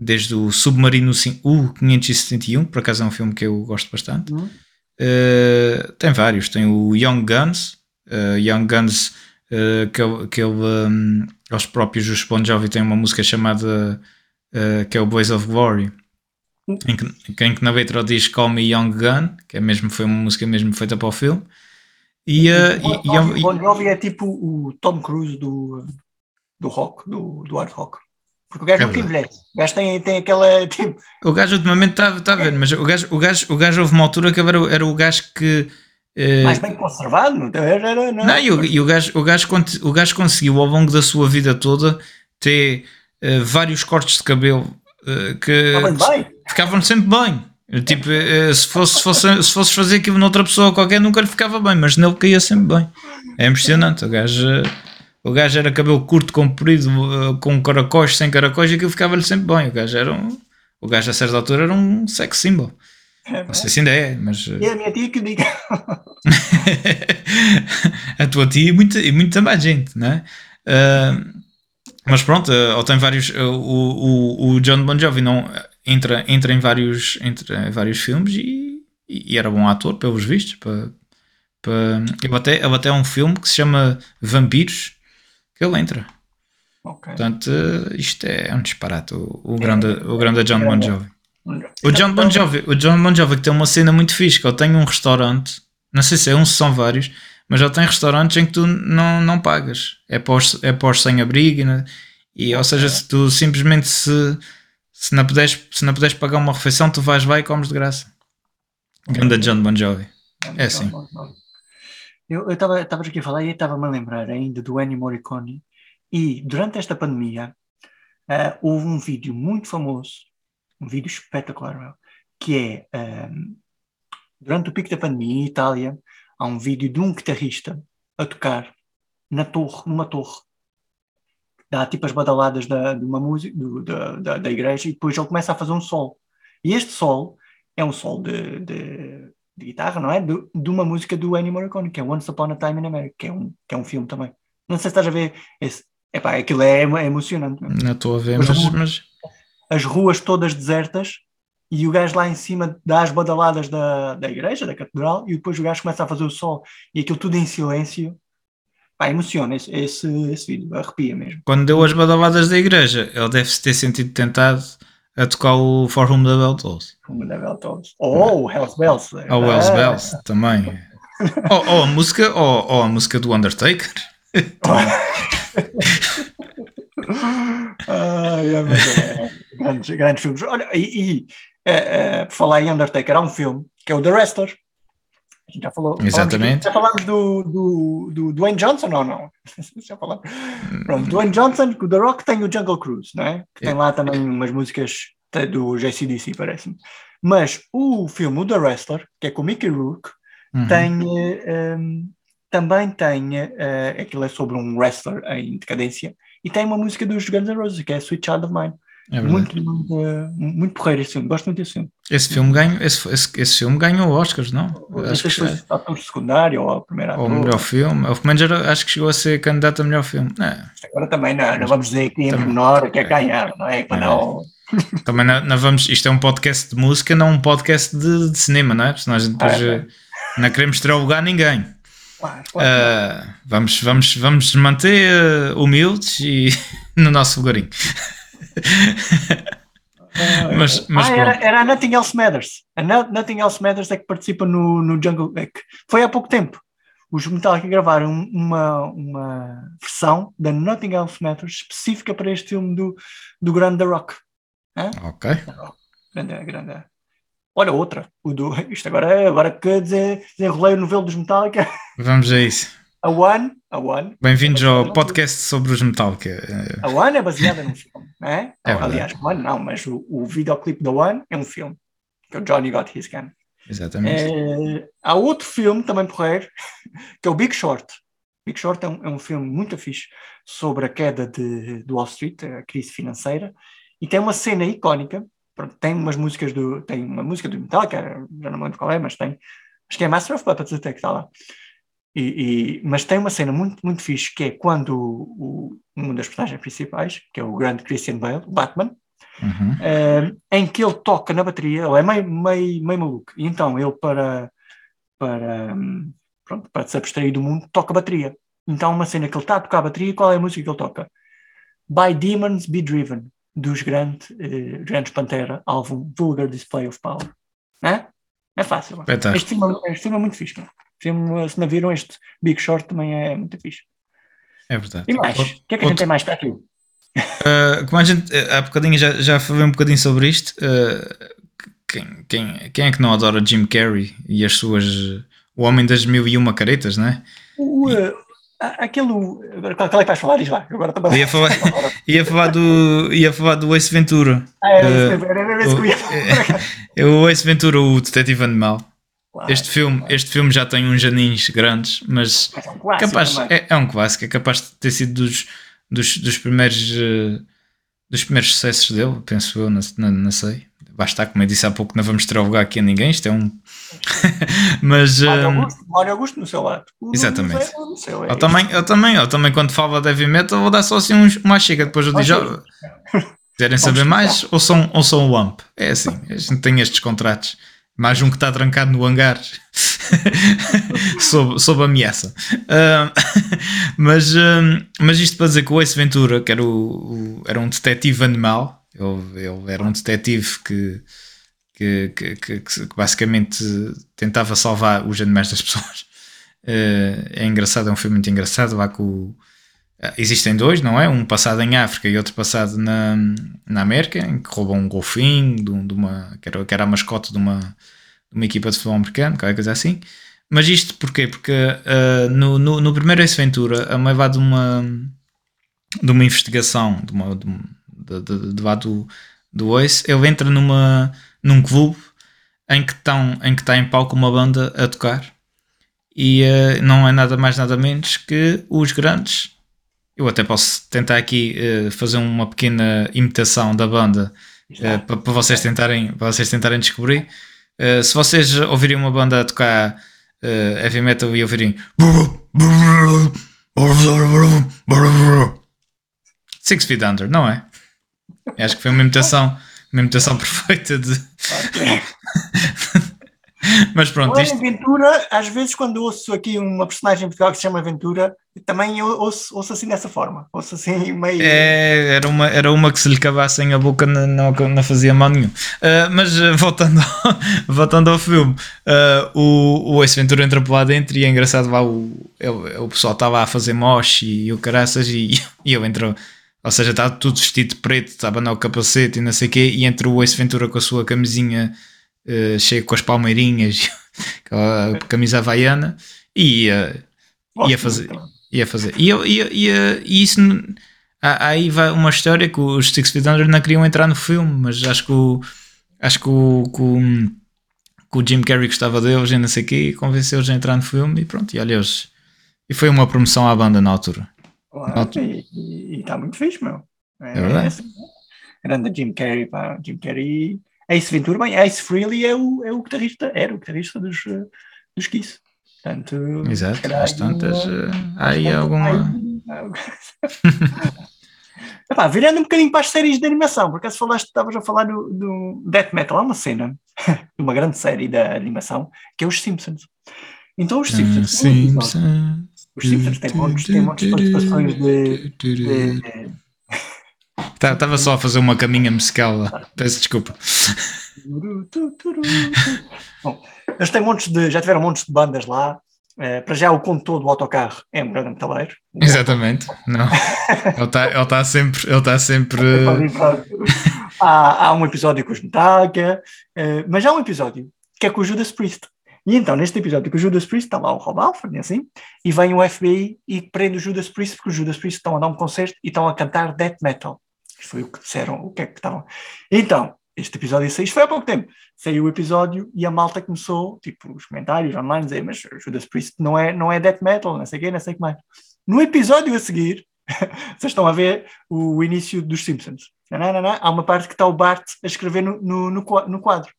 desde o Submarino U571, por acaso é um filme que eu gosto bastante. Uhum. Uh, tem vários, tem o Young Guns, uh, Young Guns, uh, que, que ele, um, eles próprios, os Bon Jovi, têm uma música chamada que é o Boys of Glory. Em, que, em que na letra diz Call Me Young Gun, que é mesmo, foi uma música mesmo feita para o filme. E, bon, e, bon Jovi é tipo o Tom Cruise do, do rock, do, do hard rock. Porque o gajo é envelhece. O gajo tem, tem aquela. Tipo... O gajo ultimamente está tá a ver, mas o gajo, o, gajo, o gajo houve uma altura que era, era o gajo que. Eh... Mais bem conservado, não era. Não, não e, o, e o, gajo, o, gajo, o gajo conseguiu ao longo da sua vida toda ter uh, vários cortes de cabelo uh, que ficavam sempre bem. Tipo, uh, se, fosse, se, fosse, se fosses fazer aquilo noutra pessoa qualquer, nunca lhe ficava bem, mas nele caía sempre bem. É impressionante. O gajo o gajo era cabelo curto, comprido, eh, com caracóis, sem caracóis, e aquilo ficava-lhe sempre bem. O gajo era um. O gajo a certa altura era um sex symbol. É, não sei se ainda é, mas. E a minha tia que diga. *laughs* a tua tia e muita, e muita mais gente, não é? Uh, mas pronto, ou tem vários. O, o, o John Bon Jovi não, entra, entra, em vários, entra em vários filmes e, e era bom ator, pelos vistos. Para, para, ele, até, ele até é um filme que se chama Vampiros que ele entra. Okay. Portanto, isto é um disparate. O, o, grande, o grande John Bon Jovi. O John Bon Jovi, o John Bon Jovi que tem uma cena muito fixe, que ele tem um restaurante, não sei se é um, se são vários, mas ele tem restaurantes em que tu não, não pagas. É pós, é pós sem abrigo, né? e ou seja, se tu simplesmente se, se, não puderes, se não puderes pagar uma refeição, tu vais lá e comes de graça. Grande John Bon Jovi. É assim. Eu estava aqui a falar e estava-me a lembrar ainda do Ennio Morricone e durante esta pandemia uh, houve um vídeo muito famoso, um vídeo espetacular, que é um, durante o pico da pandemia em Itália há um vídeo de um guitarrista a tocar na torre, numa torre dá tipo as badaladas da, de uma música do, da, da, da, igreja e depois ele começa a fazer um sol. E este sol é um sol de, de de guitarra, não é? De, de, uma música do Ennio Morricone, que é Once Upon a Time in America, que é um, que é um filme também. Não sei se estás a ver esse. Epá, aquilo é, é emocionante. Não estou a ver, mas, mas, as ruas todas desertas e o gajo lá em cima dá as badaladas da, da igreja, da catedral, e depois o gajo começa a fazer o sol e aquilo tudo em silêncio. Pá, emociona esse, esse, esse vídeo, arrepia mesmo. Quando deu as badaladas da igreja, ele deve-se ter sentido tentado a tocar o For Whom the Bell Tolls. Ou o Hells Bells. Ou o Hells Bells, também. ou, *laughs* ou, a música, ou, ou, a música do Undertaker. É, é, grandes, grandes filmes. Olha, e, e é, é, por falar em Undertaker, há um filme que é o The Wrestler. A gente já falou. Exatamente. Falamos, já falámos do, do, do Dwayne Johnson ou não? *laughs* já falamos. Pronto, Dwayne Johnson, o The Rock tem o Jungle Cruise, não é? Que tem lá também umas músicas do JCDC, parece-me. Mas o filme, o The Wrestler, que é com o Mickey Rourke, uhum. tem, um, também tem, uh, aquilo é sobre um wrestler em decadência, e tem uma música dos Guns N' Roses, que é Sweet Child of Mine. É muito, muito, uh, muito porreiro esse filme, gosto muito desse filme. Esse filme ganhou, esse, esse, esse filme ganhou Oscars, não? Acho que foi ator secundário ou a primeira ator. Ou melhor filme, o manager acho que chegou a ser candidato a melhor filme. É. Agora também não, não vamos dizer que em menor que é ganhar, não é? Para é. não... *laughs* Também não, não, vamos, isto é um podcast de música, não um podcast de, de cinema, não é? Porque nós depois ah, é. não queremos ter lugar ninguém. Claro, claro. Uh, vamos, vamos, vamos manter uh, humildes e *laughs* no nosso lugarinho. Mas, *laughs* mas ah, era, era a Nothing Else Matters. A Nothing Else Matters é que participa no, no Jungle Back. Foi há pouco tempo. Os Metallica gravaram uma, uma versão da Nothing Else Matters específica para este filme do, do Grande The Rock. Hã? Ok. Grande, grande. Olha outra. O do, isto agora, agora que desenrolei o novelo dos Metallica. Vamos a isso. A One, a One. Bem-vindos ao podcast sobre os Metallica. A One é baseada num filme, não é? é Aliás, One não, mas o, o videoclipe da One é um filme, que é o Johnny Got His Gun. Exatamente. É, há outro filme também porreiro, *laughs* que é o Big Short. Big Short é um, é um filme muito fixe sobre a queda de, de Wall Street, a crise financeira, e tem uma cena icónica, tem umas músicas do, tem uma música do Metallica, já não me lembro qual é, mas tem, acho que é Master of Puppets até que está lá. E, e, mas tem uma cena muito, muito fixe que é quando o, o, um dos personagens principais, que é o grande Christian Bale, Batman, uhum. uh, em que ele toca na bateria, ele é meio, meio, meio maluco, e então ele para, para, pronto, para se abstrair do mundo, toca bateria. Então uma cena que ele está a tocar a bateria, qual é a música que ele toca? By Demons Be Driven, dos grandes, uh, grandes Pantera, álbum Vulgar Display of Power. É, é fácil. Este filme, este filme é muito fixe. Não? Filme, se não viram este Big Short também é muito fixe. É verdade. E mais? O que é que a gente tem mais para aqui? Uh, como a gente há bocadinho já, já falei um bocadinho sobre isto, uh, quem, quem, quem é que não adora Jim Carrey e as suas. O Homem das Mil e Uma Caretas, não é? O, uh, aquele. Qual é que vais falar? Diz lá. Agora ia, falar, *laughs* ia, falar do, ia falar do Ace Ventura. Ah, é, uh, era, esse que eu ia falar. *laughs* É, o Ace Ventura, o detetive animal. Claro, este, filme, claro. este filme já tem uns aninhos grandes, mas é um capaz, é, é, um clássico, é capaz de ter sido dos, dos, dos primeiros uh, dos primeiros sucessos dele, penso eu, não, não, não sei. Basta, como eu disse há pouco, não vamos lugar aqui a ninguém, isto é um. *laughs* mas. Mário eh, Augusto, Mário Augusto no seu lado. Exatamente. Seu, é eu, também, eu, também, eu também, quando falo de heavy metal, vou dar só assim uns, uma chega, depois eu digo. Quiserem saber mais, ou são, ou são o AMP. É assim, a gente tem estes contratos. Mais um que está trancado no hangar *laughs* sob, sob ameaça. Uh, *laughs* mas, uh, mas isto para dizer que o Ace Ventura, que era, o, o era um detetive animal, ele, ele, era um detetive que, que, que, que, que basicamente tentava salvar os animais das pessoas. Uh, *laughs* é engraçado, é um filme muito engraçado. Lá com Existem dois, não é? Um passado em África e outro passado na, na América, em que roubam um golfinho de, de uma, que, era, que era a mascote de uma, de uma equipa de futebol americano, qualquer coisa assim. Mas isto porquê? Porque uh, no, no, no, primeiro Ace Ventura, a meio de uma, de uma investigação de uma, de, de, de do, do Ace, ele entra numa, num clube em que, estão, em que está em palco uma banda a tocar e uh, não é nada mais nada menos que os grandes eu até posso tentar aqui uh, fazer uma pequena imitação da banda uh, para, para, vocês tentarem, para vocês tentarem descobrir. Uh, se vocês ouvirem uma banda a tocar heavy metal e ouvirem Six Feet Under, não é? Acho que foi uma imitação, uma imitação *laughs* perfeita de. *laughs* *laughs* Mas pronto, isto... Ventura, às vezes quando ouço aqui uma personagem em Portugal que se chama Ventura, também ouço, ouço assim dessa forma, ouço assim *laughs* meio... É, era uma, era uma que se lhe cavassem a boca não, não, não fazia mal nenhum. Uh, mas uh, *laughs* voltando, ao, voltando ao filme, uh, o, o Ace Ventura entra por lá dentro e é engraçado lá o, o, o pessoal estava a fazer moche e o caraças e, e eu entro... Ou seja, estava tudo vestido de preto, estava no capacete e não sei o quê, e entra o Ace Ventura com a sua camisinha uh, cheio com as palmeirinhas, *laughs* a camisa havaiana, e ia, ia fazer. Ia fazer. E, ia, ia, e isso. Aí vai uma história que os Six Feet Under não queriam entrar no filme, mas acho que o, acho que o, que o, que o Jim Carrey gostava deles e não sei o quê, convenceu-os a entrar no filme e pronto, e olha eles. E foi uma promoção à banda na altura. Claro, e está muito fixe, meu. É, é verdade. É, grande Jim Carrey, pá. Jim Carrey Ace Ventura, bem, Ace Frehley é o, é o guitarrista, era o guitarrista dos, dos Kiss. Portanto, Exato, às tantas, uh, há aí alguma. *laughs* Epá, virando um bocadinho para as séries de animação, porque se falaste, estavas a falar do, do Death Metal, há uma cena *laughs* uma grande série da animação que é os Simpsons. Então os Simpsons. Uh, Simpsons. Os Simpsons têm montes, têm montes de participações de, de, de Estava tá, só a fazer uma caminha musical. Peço desculpa. Bom, eles têm montes de, já tiveram montes de bandas lá. Uh, para já o condutor do autocarro é um grande metaleiro. Exatamente. Não. ele está ele tá sempre. Ele tá sempre... há, há um episódio com os Metallica, uh, mas há um episódio que é com o Judas Priest. E então, neste episódio com o Judas Priest, está lá o Rob Alford, e assim, e vem o FBI e prende o Judas Priest, porque os Judas Priest estão a dar um concerto e estão a cantar death metal. Foi o que disseram, o que é que estavam. Então, este episódio saiu, isto foi há pouco tempo. Saiu o episódio e a malta começou, tipo, os comentários online, dizer, mas Judas Priest não é, não é death metal, não sei o quê, não sei o que mais. No episódio a seguir, *laughs* vocês estão a ver o início dos Simpsons. Não, não, não, há uma parte que está o Bart a escrever no, no, no quadro.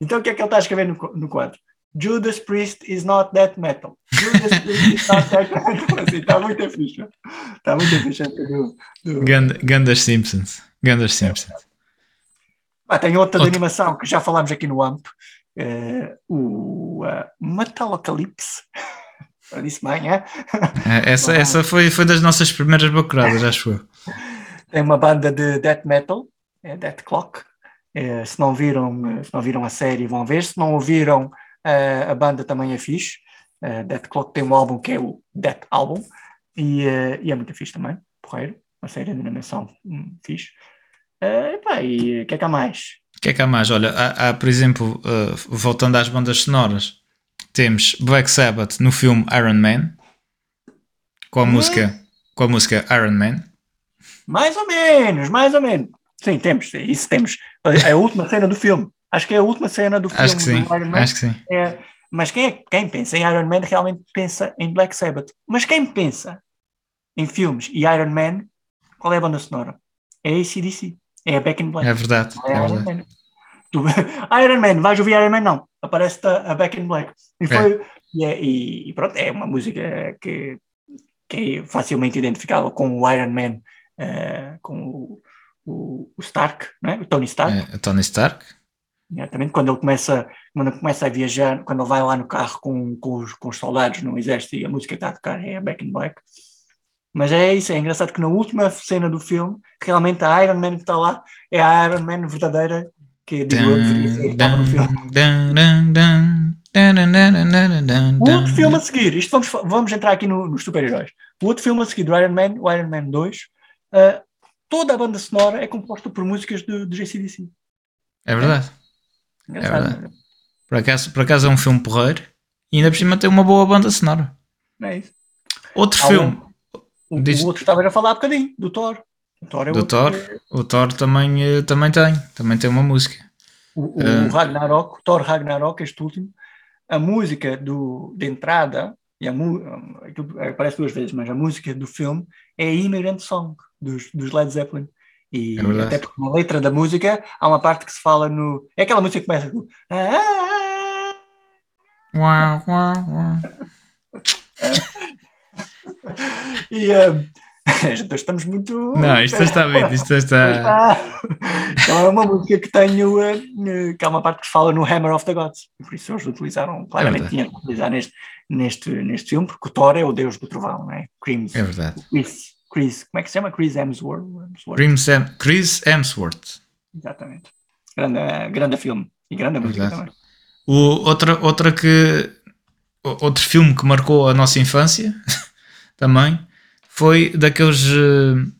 Então o que é que ele está a escrever no, no quadro? Judas Priest is not that metal. Judas Priest is not that metal. *laughs* Assim, está muito fixe. Está muito fixe. Do, do... Gandas Simpsons. Gandas Simpsons. Ah, tem outra de animação que já falámos aqui no AMP. Uh, o uh, Metalocalypse. *laughs* Disse bem, é? é essa, essa foi, foi das nossas primeiras bacuradas, acho eu. Tem uma banda de death metal, é Death Clock. É, se, não viram, se não viram a série, vão ver. Se não ouviram, Uh, a banda também é fixe. Uh, Death Clock tem um álbum que é o Death Album e, uh, e é muito fixe também. Porreiro, uma série de animação um, fixe. Uh, epá, e o que é que há mais? O que é que há mais? Olha, há, há por exemplo, voltando às bandas sonoras, temos Black Sabbath no filme Iron Man com a, hum. música, com a música Iron Man. Mais ou menos, mais ou menos. Sim, temos, isso temos. É a última cena do filme. Acho que é a última cena do filme acho que sim, Iron Man. Acho que sim. É, mas quem, é, quem pensa em Iron Man realmente pensa em Black Sabbath. Mas quem pensa em filmes e Iron Man, qual é a banda sonora? É a ACDC. É a Back in Black. É verdade. É, é Iron, Man. Tu, *laughs* Iron Man, vais ouvir Iron Man? Não. Aparece a, Back in Black. E, foi, é. E, é, e, pronto, é uma música que, que é facilmente identificável com o Iron Man, uh, com o, o, o Stark, né? o Tony Stark. É, Tony Stark. Exatamente, quando ele começa, quando ele começa a viajar, quando ele vai lá no carro com, com, os, com os soldados no exército e a música está a tocar é Back in Black. Mas é isso, é engraçado que na última cena do filme, realmente a Iron Man que está lá é a Iron Man verdadeira que digo eu deveria ser, filme. O outro filme a seguir, isto vamos, vamos entrar aqui no, nos super-heróis. O outro filme a seguir do Iron Man, o Iron Man 2, uh, toda a banda sonora é composta por músicas do JCDC. É verdade. É verdade. Por acaso, por acaso é um filme porreiro e ainda por cima tem uma boa banda sonora. É isso. Outro Há filme. Um, o, Diz... o outro estava a falar um bocadinho, do Thor. O Thor, é do Thor. Que... O Thor também, eh, também tem. Também tem uma música. O, o uh... Ragnarok, o Thor Ragnarok, este último, a música do, de entrada, e a aparece duas vezes, mas a música do filme é a Immigrant Song dos, dos Led Zeppelin. E é até porque na letra da música há uma parte que se fala no. É aquela música que começa com. Uau, uau, uau. *laughs* e, *laughs* uh, estamos muito. Não, isto está bem, isto *laughs* está. Então é uma música que tenho, que é uma parte que se fala no Hammer of the Gods, por isso eles utilizaram, claramente é tinham que utilizar neste, neste, neste filme, porque o Thor é o deus do trovão, não é? Chris, é verdade. Chris, Chris, como é que se chama? Chris Hemsworth. Hemsworth. Chris Hemsworth. Exatamente. Grande, grande filme e grande música também. O, outra, outra que. Outro filme que marcou a nossa infância *laughs* também foi daqueles. Uh,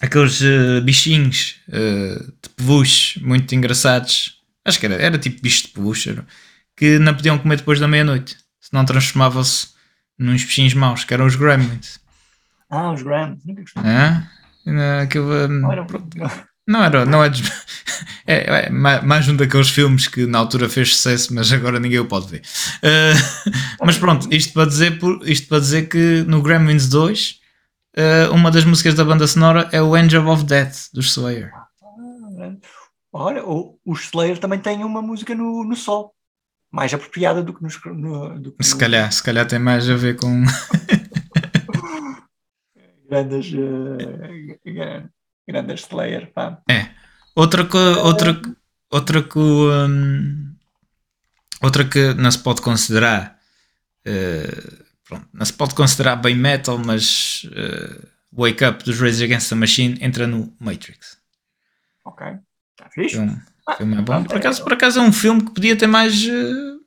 aqueles uh, bichinhos uh, de peluche muito engraçados. Acho que era, era tipo bicho de peluche, que não podiam comer depois da meia-noite, senão transformavam-se nos bichinhos maus, que eram os Gremlins. Ah, os Gremlins, nunca gostei. Ah, aquele, não, era, não era, não é, *laughs* é, é, mais um daqueles filmes que na altura fez sucesso, mas agora ninguém o pode ver. Uh, *laughs* mas pronto, isto para, dizer, isto para dizer que no Gremlins 2 uh, uma das músicas da banda sonora é o Angel of Death, dos Slayer. Olha, o, o Slayer também tem uma música no, no Sol, mais apropriada do que, nos, no, do que se no... calhar, se calhar tem mais a ver com *laughs* grandes, uh, grandes Slayer, pá. É. Outra que, outra, outra que, um, outra que não se pode considerar uh, pronto, não se pode considerar bem metal, mas uh, Wake Up dos Rage Against the Machine entra no Matrix. Ok, está fixe. Filme, filme é bom. Por acaso, por acaso é um filme que podia ter mais, uh,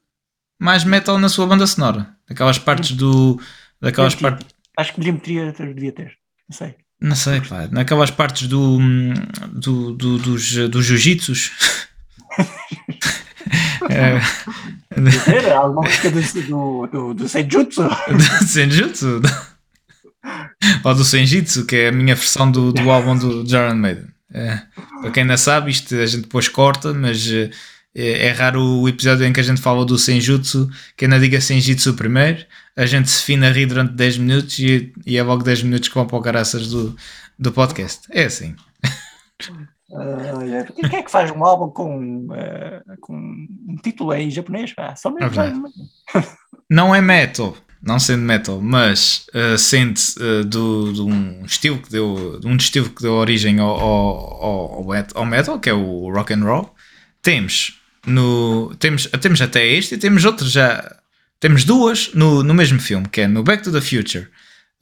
mais metal na sua banda sonora. Daquelas partes do. Daquelas partes. Acho que devia ter, devia ter. Não sei. Não sei, pá. Naquelas partes do, do, do dos, dos jiu-jitsus. *laughs* é, Era alguma música do, do, do, do Senjutsu. Do Senjutsu? Ou do Senjitsu, que é a minha versão do, do álbum do Iron Maiden. É, para quem não sabe, isto a gente depois corta, mas é, é, raro o episódio em que a gente fala do Senjutsu, que ainda diga Senjitsu primeiro, a gente se fina a rir durante 10 minutos e, e é logo 10 minutos que vão para o caraças do, do podcast. É assim. Uh, quem é que faz um álbum com, uh, com um título em japonês? Ah, só mesmo. não é metal, não sendo metal, mas uh, sendo uh, do, de um estilo que deu, de um estilo que deu origem ao, ao, ao, metal, que é o rock and roll. Temos no temos, temos até este e temos outros já. Temos duas no, no mesmo filme, que é no Back to the Future.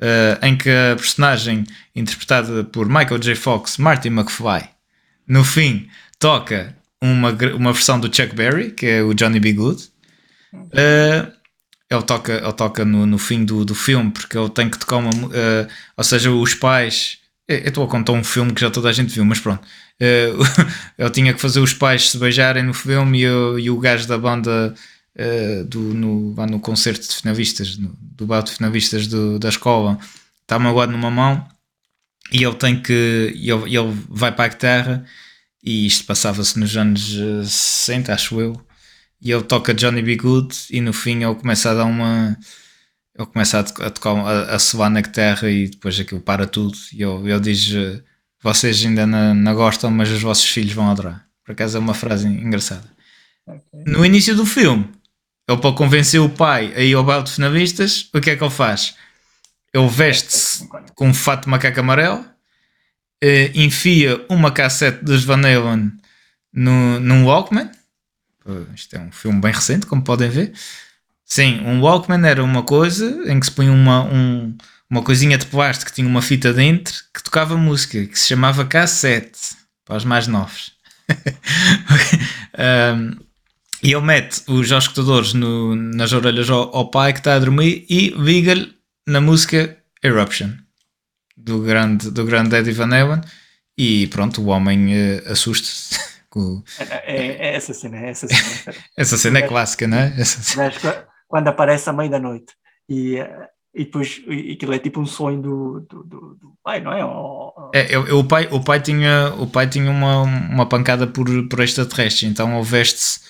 Uh, em que a personagem interpretada por Michael J. Fox, Marty McFly, no fim, toca uma, uma versão do Chuck Berry, que é o Johnny B. Good. Uh, ele toca, ele toca no, no fim do, do filme, porque ele tem que tocar uma. Uh, ou seja, os pais. Eu estou a contar um filme que já toda a gente viu, mas pronto. *laughs* Uh, ele tinha que fazer os pais se beijarem no filme e, o, e o gajo da banda uh, do, no, no concerto de finalistas, no, do bar de finalistas do, da escola, está magoado numa mão e ele tem que. Ele, ele vai para a guitarra e isto passava-se nos anos 60, eh, acho eu. E ele toca Johnny B. Good e no fim ele começa a dar uma. Ele começa a, tocar a, a soar na guitarra e depois aquilo para tudo. E ele, ele diz: eh, Vocês ainda não, não gostam, mas os vossos filhos vão adorar. Por acaso é uma frase engraçada. Okay. No início do filme, ele para convencer o pai a ir ao baile de finalistas, o que é que ele faz? Ele veste-se com um fato de macaco amarelo, uh, enfia uma cassete dos Van Halen no, num Walkman. Isto é um filme bem recente, como podem ver. Sim, um Walkman era uma coisa em que se punha uma, um, uma coisinha de plástico que tinha uma fita dentro que tocava música, que se chamava cassete, para os mais novos. *laughs* um, e ele mete os escutadores no, nas orelhas ao, ao, pai que está a dormir e liga-lhe na música Eruption do grande, do grande Eddie Van Halen e pronto, o homem uh, assusta-se. *laughs* Com... É, é, é, essa cena, é essa cena. *laughs* essa cena é clássica, não é? Cena. Quando aparece à meia da noite e, eh, e depois e aquilo é tipo um sonho do, do, do, do pai, não é? O, é, o, pai, o pai tinha, o pai tinha uma, uma pancada por, por extraterrestre, então ele veste-se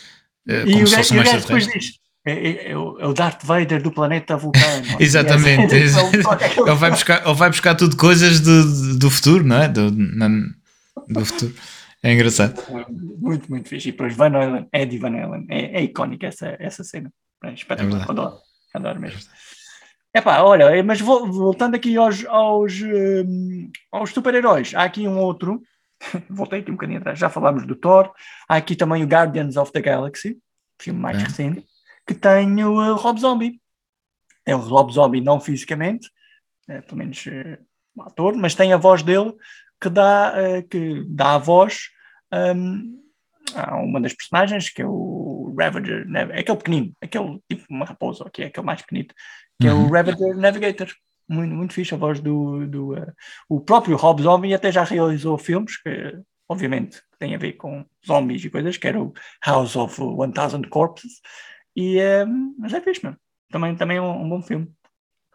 uh, como se fosse um extraterrestre. É, é, é, o Darth Vader do planeta Vulcano. *laughs* Exatamente. *laughs* ele, vai buscar, ele vai buscar tudo coisas do, do futuro, não é? Do, na, do futuro. É engraçado. Muito, muito fixe. E depois Van Halen, Eddie Van Halen. É, é icónica essa, essa cena. É espetacular. É adoro, adoro mesmo. Epá, olha, mas voltando aqui aos, aos, um, aos super-heróis, há aqui um outro, *laughs* voltei aqui um bocadinho atrás, já falámos do Thor, há aqui também o Guardians of the Galaxy, filme mais é. recente, que tem o uh, Rob Zombie. É o Rob Zombie não fisicamente, é, pelo menos uh, um ator, mas tem a voz dele que dá, que dá a voz um, a uma das personagens, que é o Ravager, é aquele pequenino, aquele tipo uma raposa, que é aquele mais pequenito, que uhum. é o uhum. Ravager Navigator. Muito, muito fixe a voz do, do uh, o próprio Rob Zombie até já realizou filmes que obviamente têm a ver com zombies e coisas, que era o House of 1000 Corpses e, uh, mas é fixe, mano. Também, também é um, um bom filme.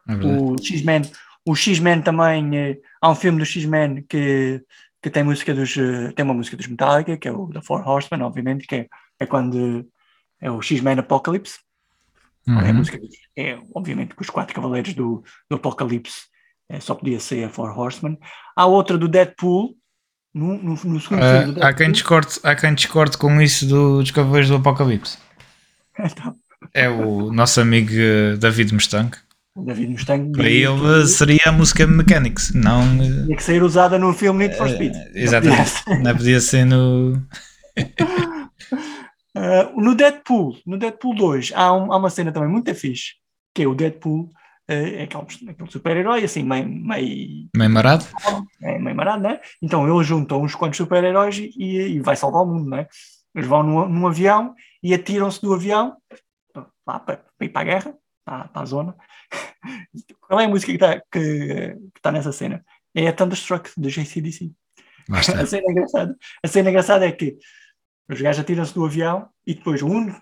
É o X-Men o X-Men também, uh, há um filme do X-Men que, que tem música dos tem uma música dos Metallica, que é o The Four Horsemen, obviamente, que é, é quando é o X-Men Apocalypse Uhum. É, obviamente, com os quatro cavaleiros do, do Apocalipse, é, só podia ser a Four Horsemen. Há outra do Deadpool, no, no, no segundo uh, filme do Há quem, discorde, há quem discorde com isso do, dos cavaleiros do Apocalipse. então. É o nosso amigo eh, David Mustang. David Mustang. Para ele que... seria a música Mechanics, não. Eh, Tinha que ser usada no filme Need for Speed. Uh, exatamente. Não podia ser no. *laughs* Uh, no Deadpool, no Deadpool 2, há, um, há, uma cena também muito fixe, que é o Deadpool, uh, é aquele, aquele super-herói, assim, meio, meio... Meio marado? É, meio marado, né? Então ele junta uns quantos super-heróis e, e, vai salvar o mundo, né? Eles vão num, num avião e atiram-se do avião lá para, para ir para a guerra, para, para a zona. *laughs* Qual é a música que está que, que tá nessa cena? É a Thunderstruck, do JCDC. a cena engraçada. A cena engraçada é que os gajos atiram-se do avião e depois o único.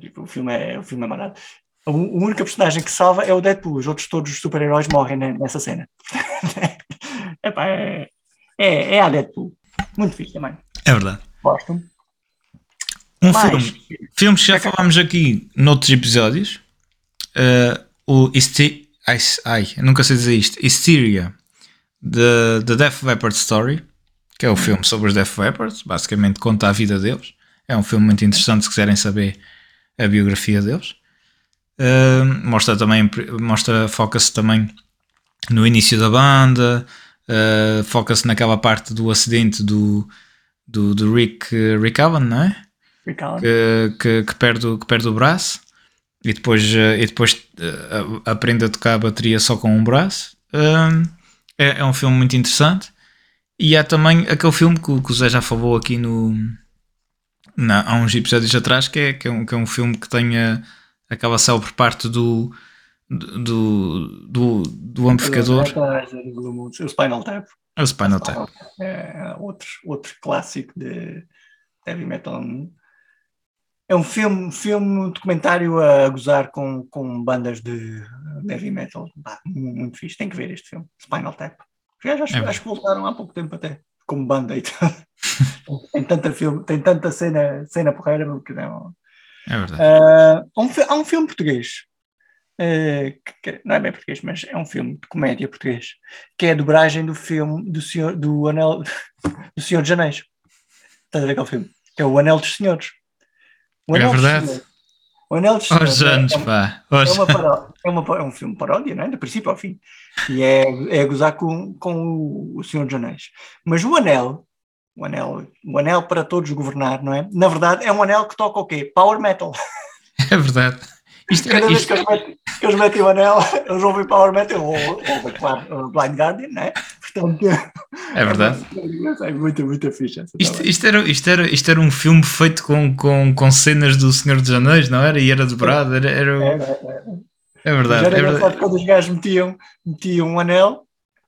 Tipo, o filme é, o filme é marado. A única personagem que salva é o Deadpool. Os outros todos os super-heróis morrem nessa cena. *laughs* Epá, é, é, é a Deadpool. Muito fixe também. É verdade. Gosto. Um Mais, filme. Filmes que já falámos aqui noutros episódios. Uh, o Isti ai, ai, nunca sei dizer isto. Hysteria. The, the Death Leopard Story que é o filme sobre os Death Leopards, basicamente conta a vida deles. É um filme muito interessante se quiserem saber a biografia deles. Uh, mostra também, mostra, foca-se também no início da banda, uh, foca-se naquela parte do acidente do, do, do Rick, Rick Allen, não é? Rick Allen. Que, que, que, perde, que perde o braço e depois, uh, e depois aprende a tocar a bateria só com um braço. É, é, um filme muito interessante. E há também aquele filme que, que o Zé já falou aqui no, na, há uns episódios atrás, que é, que é, um, que é um filme que tem a, aquela célebre parte do, do, do, do amplificador. O Spinal Tap. É o Spinal Tap. É outro, outro clássico de heavy metal. É um filme, filme documentário a gozar com, com bandas de heavy metal. muito fixe. Tem que ver este filme, Spinal Tap. Os acho, é voltaram há pouco tempo até, como banda e *laughs* tem tanta filme, tem tanta cena, cena porreira que não. É verdade. Uh, há, um, há um filme português. Uh, que, não é bem português, mas é um filme de comédia português, que é a dobragem do filme do Senhor do Anel *laughs* do Senhor de Janeiro. Estás a ver aquele filme? Que é o Anel dos Senhores. O Anel é verdade. O Anel dos Senhores. anos, é, pá. É, uma paródia, é, uma, é um filme paródia, não é? Do princípio ao fim. E é, é gozar com, com o, Senhor dos Anéis. Mas o Anel, o anel, o anel para todos governar, não é? Na verdade, é um anel que toca o quê? Power metal. *laughs* É verdade. Isto, Cada vez isto... que, eles metem, que eles metem o anel, *laughs* eles ouvem Power Metal ou, ou claro, Blind Guardian, não é? É verdade. É muito, muito fixe. Isto, isto, era, isto, era, isto era um filme feito com, com, com cenas do Senhor dos Anéis, não era? E era dobrado. Era, era... É, é, é verdade. Já era é verdade. quando os gajos metiam, metiam um anel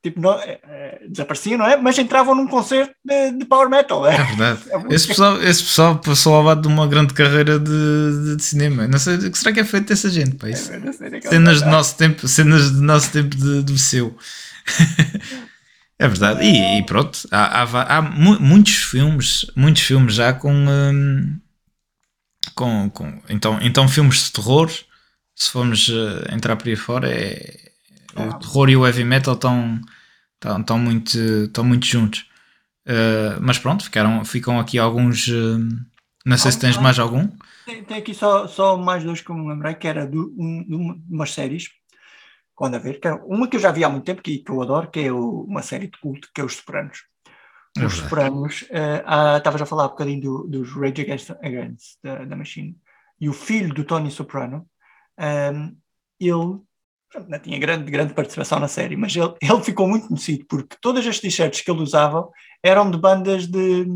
tipo, não, é, é, desapareciam, não é? Mas entravam num concerto de, de power metal. É, é verdade. É esse, pessoal, esse pessoal passou ao lado de uma grande carreira de, de, cinema. Não sei o que será que é feito dessa gente, pá, isso. É, cenas do nosso tempo, cenas do nosso tempo de, de seu. É verdade. E, e pronto, há, há, há, muitos filmes, muitos filmes já com, hum, com, com então, então filmes de terror. Se formos uh, entrar por aí fora, é, o terror e o heavy metal estão estão, estão, muito, estão muito juntos. Uh, mas pronto, ficaram, ficam aqui alguns. Uh, não sei se tens mais algum. Tem, tem, aqui só, só mais dois que eu me lembrei, que era de, um, de umas séries quando a ver, que é uma que eu já vi há muito tempo que, que eu adoro, que é o, uma série de culto, que é Os Sopranos. É Os Sopranos, uh, estavas a falar um bocadinho do, dos Rage Against, Against da, da Machine, e o filho do Tony Soprano, um, ehm, ele não tinha grande, grande participação na série, mas ele, ele ficou muito conhecido porque todas as t-shirts que ele usava eram de bandas de,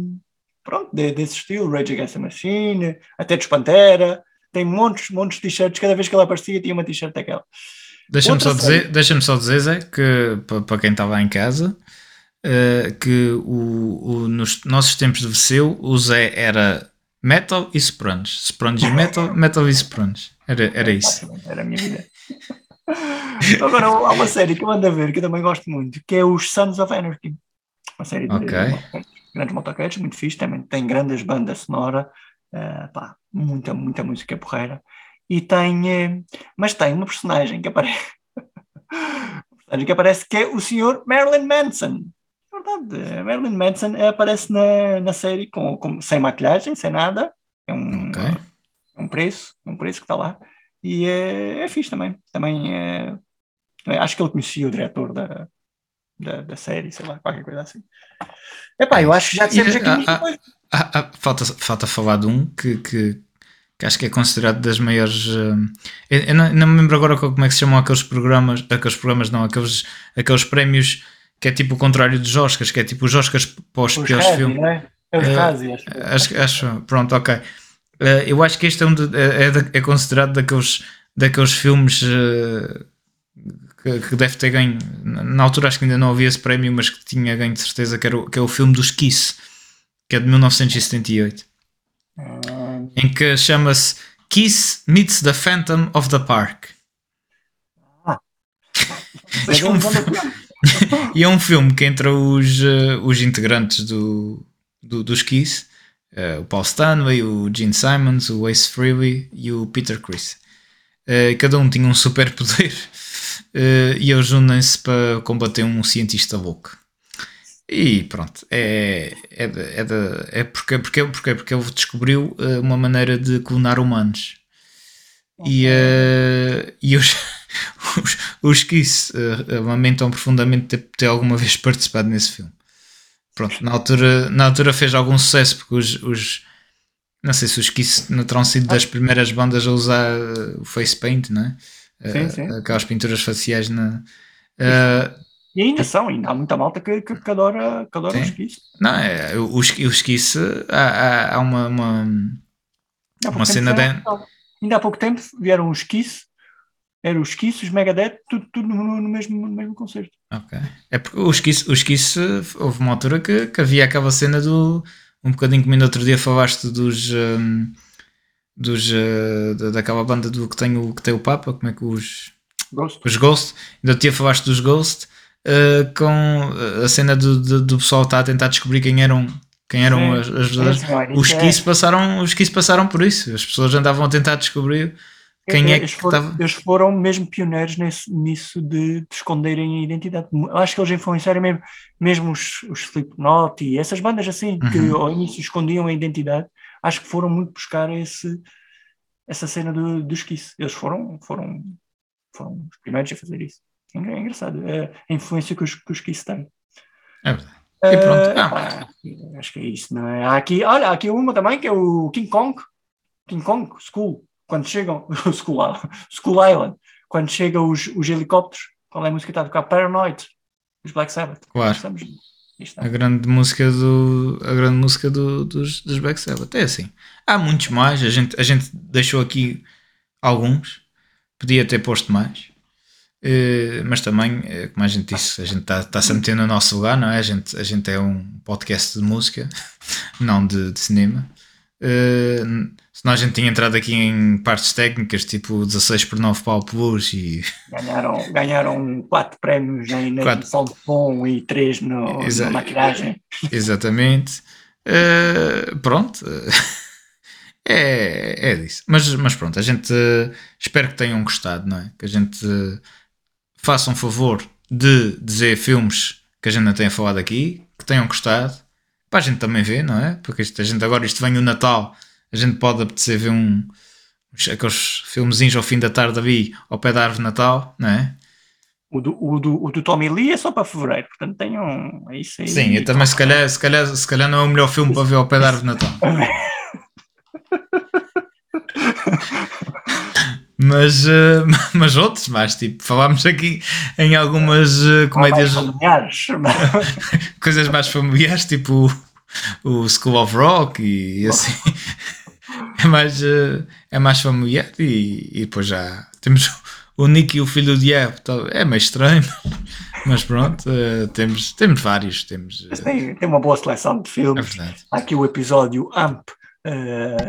pronto, de, desse estilo, Rage Against the Machine, até de Pantera, tem montes, montes de t-shirts, cada vez que ele aparecia tinha uma t-shirt daquela. Deixa-me só, dizer, deixa só dizer, Zé, que para quem estava em casa, uh, que o, o, nos nossos tempos de VCU, o Zé era metal e sopranos. Sopranos e metal, *laughs* metal e sopranos. Era, era isso. Era a minha vida. *laughs* Agora há uma série que eu ando a ver que eu também gosto muito, que é os Sons of Anarchy. Uma série de okay. grandes motoquetes, muito fixe, também tem grandes bandas sonora, uh, pá, muita, muita música porreira. E tem, uh, mas tem uma personagem que aparece, *laughs* personagem que aparece que é o senhor Marilyn Manson. É verdade, Marilyn Manson aparece na, na série com, com, sem maquilhagem, sem nada. É um, okay. um preço, um preço que está lá. E é, é fixe também. Também é, acho que ele conhecia o diretor da, da, da, série, sei lá, qualquer coisa assim. Epá, eu acho que já dissemos aqui muita coisa. falta, falta falar de um que, que, que, acho que é considerado das maiores. Uh, eu, eu não, não, me lembro agora como é que se chamam aqueles programas, aqueles programas não, aqueles, aqueles prémios que é tipo o contrário dos Oscars, que é tipo os Oscars para os piores filmes. É? É os uh, acho. acho. Acho, pronto, ok. Uh, eu acho que este é, um de, é, é, é, considerado daqueles, daqueles filmes que, que, deve ter ganho. Na altura acho que ainda não havia esse prémio, mas que tinha ganho de certeza, que, era o, que é o filme dos Kiss, que é de 1978. Hum. Em que chama-se Kiss Meets the Phantom of the Park. Ah. *laughs* e, é um filme, *laughs* e é um filme que entre os, uh, os integrantes do, do, dos Kiss, uh, o Paul Stanley, o Gene Simons, o Ace Frehley e o Peter Chris. Uh, cada um tinha um super poder *laughs* e eles unem-se para combater um cientista louco. E pronto, é, é, é, de, é porque, porque, porque, porque ele descobriu uh, uma maneira de clonar humanos. E, uh, e os, os, os Kiss uh, lamentam profundamente ter, ter alguma vez participado nesse filme. Pronto, na altura, na altura fez algum sucesso porque os, os não sei se os Kiss não terão sido das primeiras bandas a usar o face paint, não é? Sim, sim. Aquelas pinturas faciais na. Uh, e ainda são, ainda há muita malta que, que, que adora, que adora os Kiss. Não, é, os, os Kiss, há, há, há uma, uma, uma cena de... Ainda há pouco tempo vieram os Kiss, eram os Kiss, os Megadeth, tudo, tudo no, no, mesmo, no mesmo concerto. Ok. É porque os Kiss, os Kiss houve uma altura que, que havia aquela cena do. Um bocadinho como ainda outro dia falaste dos. Um, dos, uh, daquela banda do que tem o, que tem o Papa, como é que os. Ghost. Os Ghost, ainda tinha falaste dos Ghost, uh, com a cena do, do, do, pessoal estar a tentar descobrir quem eram, quem eram as, as os que é. passaram Os que passaram por isso, as pessoas andavam a tentar descobrir quem é, é que estava. Eles foram mesmo pioneiros nesse, nisso de, de, esconderem a identidade. Acho que eles influenciaram mesmo, mesmo os, os Slipknot e essas bandas assim, uhum. que ao início escondiam a identidade acho que foram muito buscar esse, essa cena do, dos Kiss. Eles foram, foram, foram os primeiros a fazer isso. É, engraçado é a influência que os, que os Kiss têm. É verdade. E pronto. Uh, ah, acho que é isso, não é? Há aqui, olha, há aqui uma também que é o King Kong. King Kong School. Quando chegam. *laughs* School, School Island. Quando chegam os, os helicópteros, qual é a música que está a tocar? Paranoid. Os Black Sabbath. Claro. Estamos, a grande música do a grande música do, dos, dos Black Sabbath é assim há muitos mais a gente a gente deixou aqui alguns podia ter posto mais uh, mas também eh, como a gente disse a gente está tá se a meter no nosso lugar não é a gente a gente é um podcast de música *laughs* não de, de cinema uh, senão a gente tinha entrado aqui em partes técnicas, tipo 16 por 9 palpos e. *laughs* Ganharam, ganharam 4 prémios na, quatro. edição de som e 3 no, Exa na maquilhagem. *laughs* Exatamente. Uh, pronto. é, é disso. Mas, mas pronto, a gente uh, espero que tenham gostado, não é? Que a gente faça um favor de dizer filmes que a gente não tenha falado aqui, que tenham gostado, para a gente também ver, não é? Porque isto, a gente agora isto vem o Natal a gente pode apetecer ver um, aqueles filmezinhos ao fim da tarde ali ao pé da árvore de Natal, não é? O do, o, do, o do Tommy Lee é só para fevereiro, portanto tenham é isso aí. Sim, eu também se calhar, se, calhar, se calhar não é o melhor filme para ver ao pé da árvore de Natal. *laughs* mas, uh, *laughs* mas outros mais, tipo, falámos aqui em algumas uh, comédias. Mais *laughs* coisas mais familiares, tipo o, School of Rock e, assim. é mais, uh, é mais familiar e, e depois já temos o Nick e o Filho do Diabo. É meio estranho, *laughs* mas pronto, temos, temos vários. Temos, tem, tem uma boa seleção de filmes. É. Há aqui o episódio AMP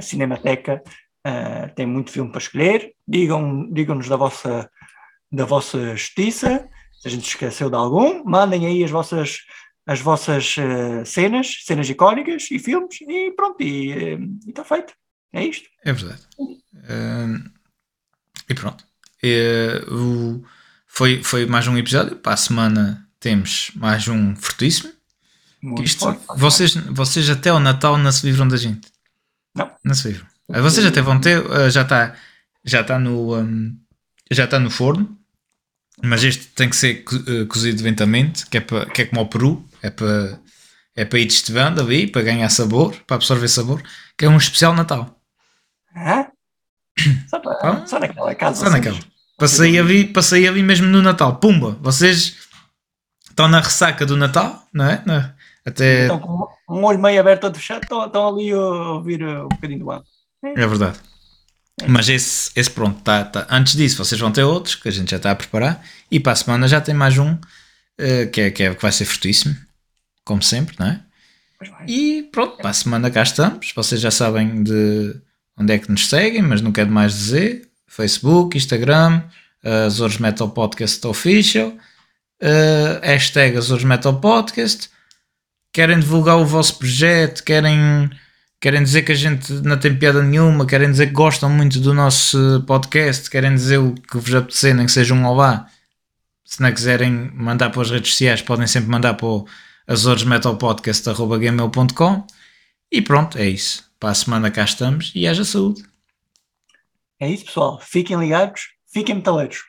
Cinemateca Uh, tem muito filme para escolher. Digam, digam-nos da vossa, da vossa justiça, se a gente esqueceu de algum. Mandem aí as vossas, as vossas uh, cenas, cenas icónicas e filmes, e pronto, e está feito. É isto. É verdade. Uh, e pronto. o, foi, foi mais um episódio. Para a semana temos mais um fortíssimo. Isto, forte, vocês, vocês até ao Natal não se livram da gente. Não. Não se livram. Vocês até vão ter, eh, já está já tá no, um, já tá no forno, mas este tem que ser eh, cozido lentamente, que é, para, que é como o peru, é para, é para ir destivando ali, para ganhar sabor, para absorver sabor, que é um especial Natal. Hã? Só, para, só naquela casa. Só naquela. Passei ali, passei ali mesmo no Natal. Pumba! Vocês estão na ressaca do Natal, não é? Até... Estão com um olho meio aberto, outro fechado, estão, estão ali a ouvir um bocadinho do ar. É verdade. Mas esse, esse pronto, tá, tá. antes disso vocês vão ter outros que a gente já está a preparar e para a semana já tem mais um uh, que, é, que, é, que vai ser fortíssimo, como sempre, não é? E pronto, para a semana cá estamos. Vocês já sabem de onde é que nos seguem, mas não quero mais dizer: Facebook, Instagram, uh, Azores Metal Podcast Official, uh, hashtag Azores Metal Podcast. Querem divulgar o vosso projeto, querem querem dizer que a gente não tem piada nenhuma, querem dizer que gostam muito do nosso podcast, querem dizer o que vos apetecer, nem que seja um olá. Se não quiserem mandar para as redes sociais, podem sempre mandar para o azoresmetalpodcast.gmail.com e pronto, é isso. Para a semana cá estamos e haja saúde. É isso, pessoal. Fiquem ligados, fiquem metaleiros.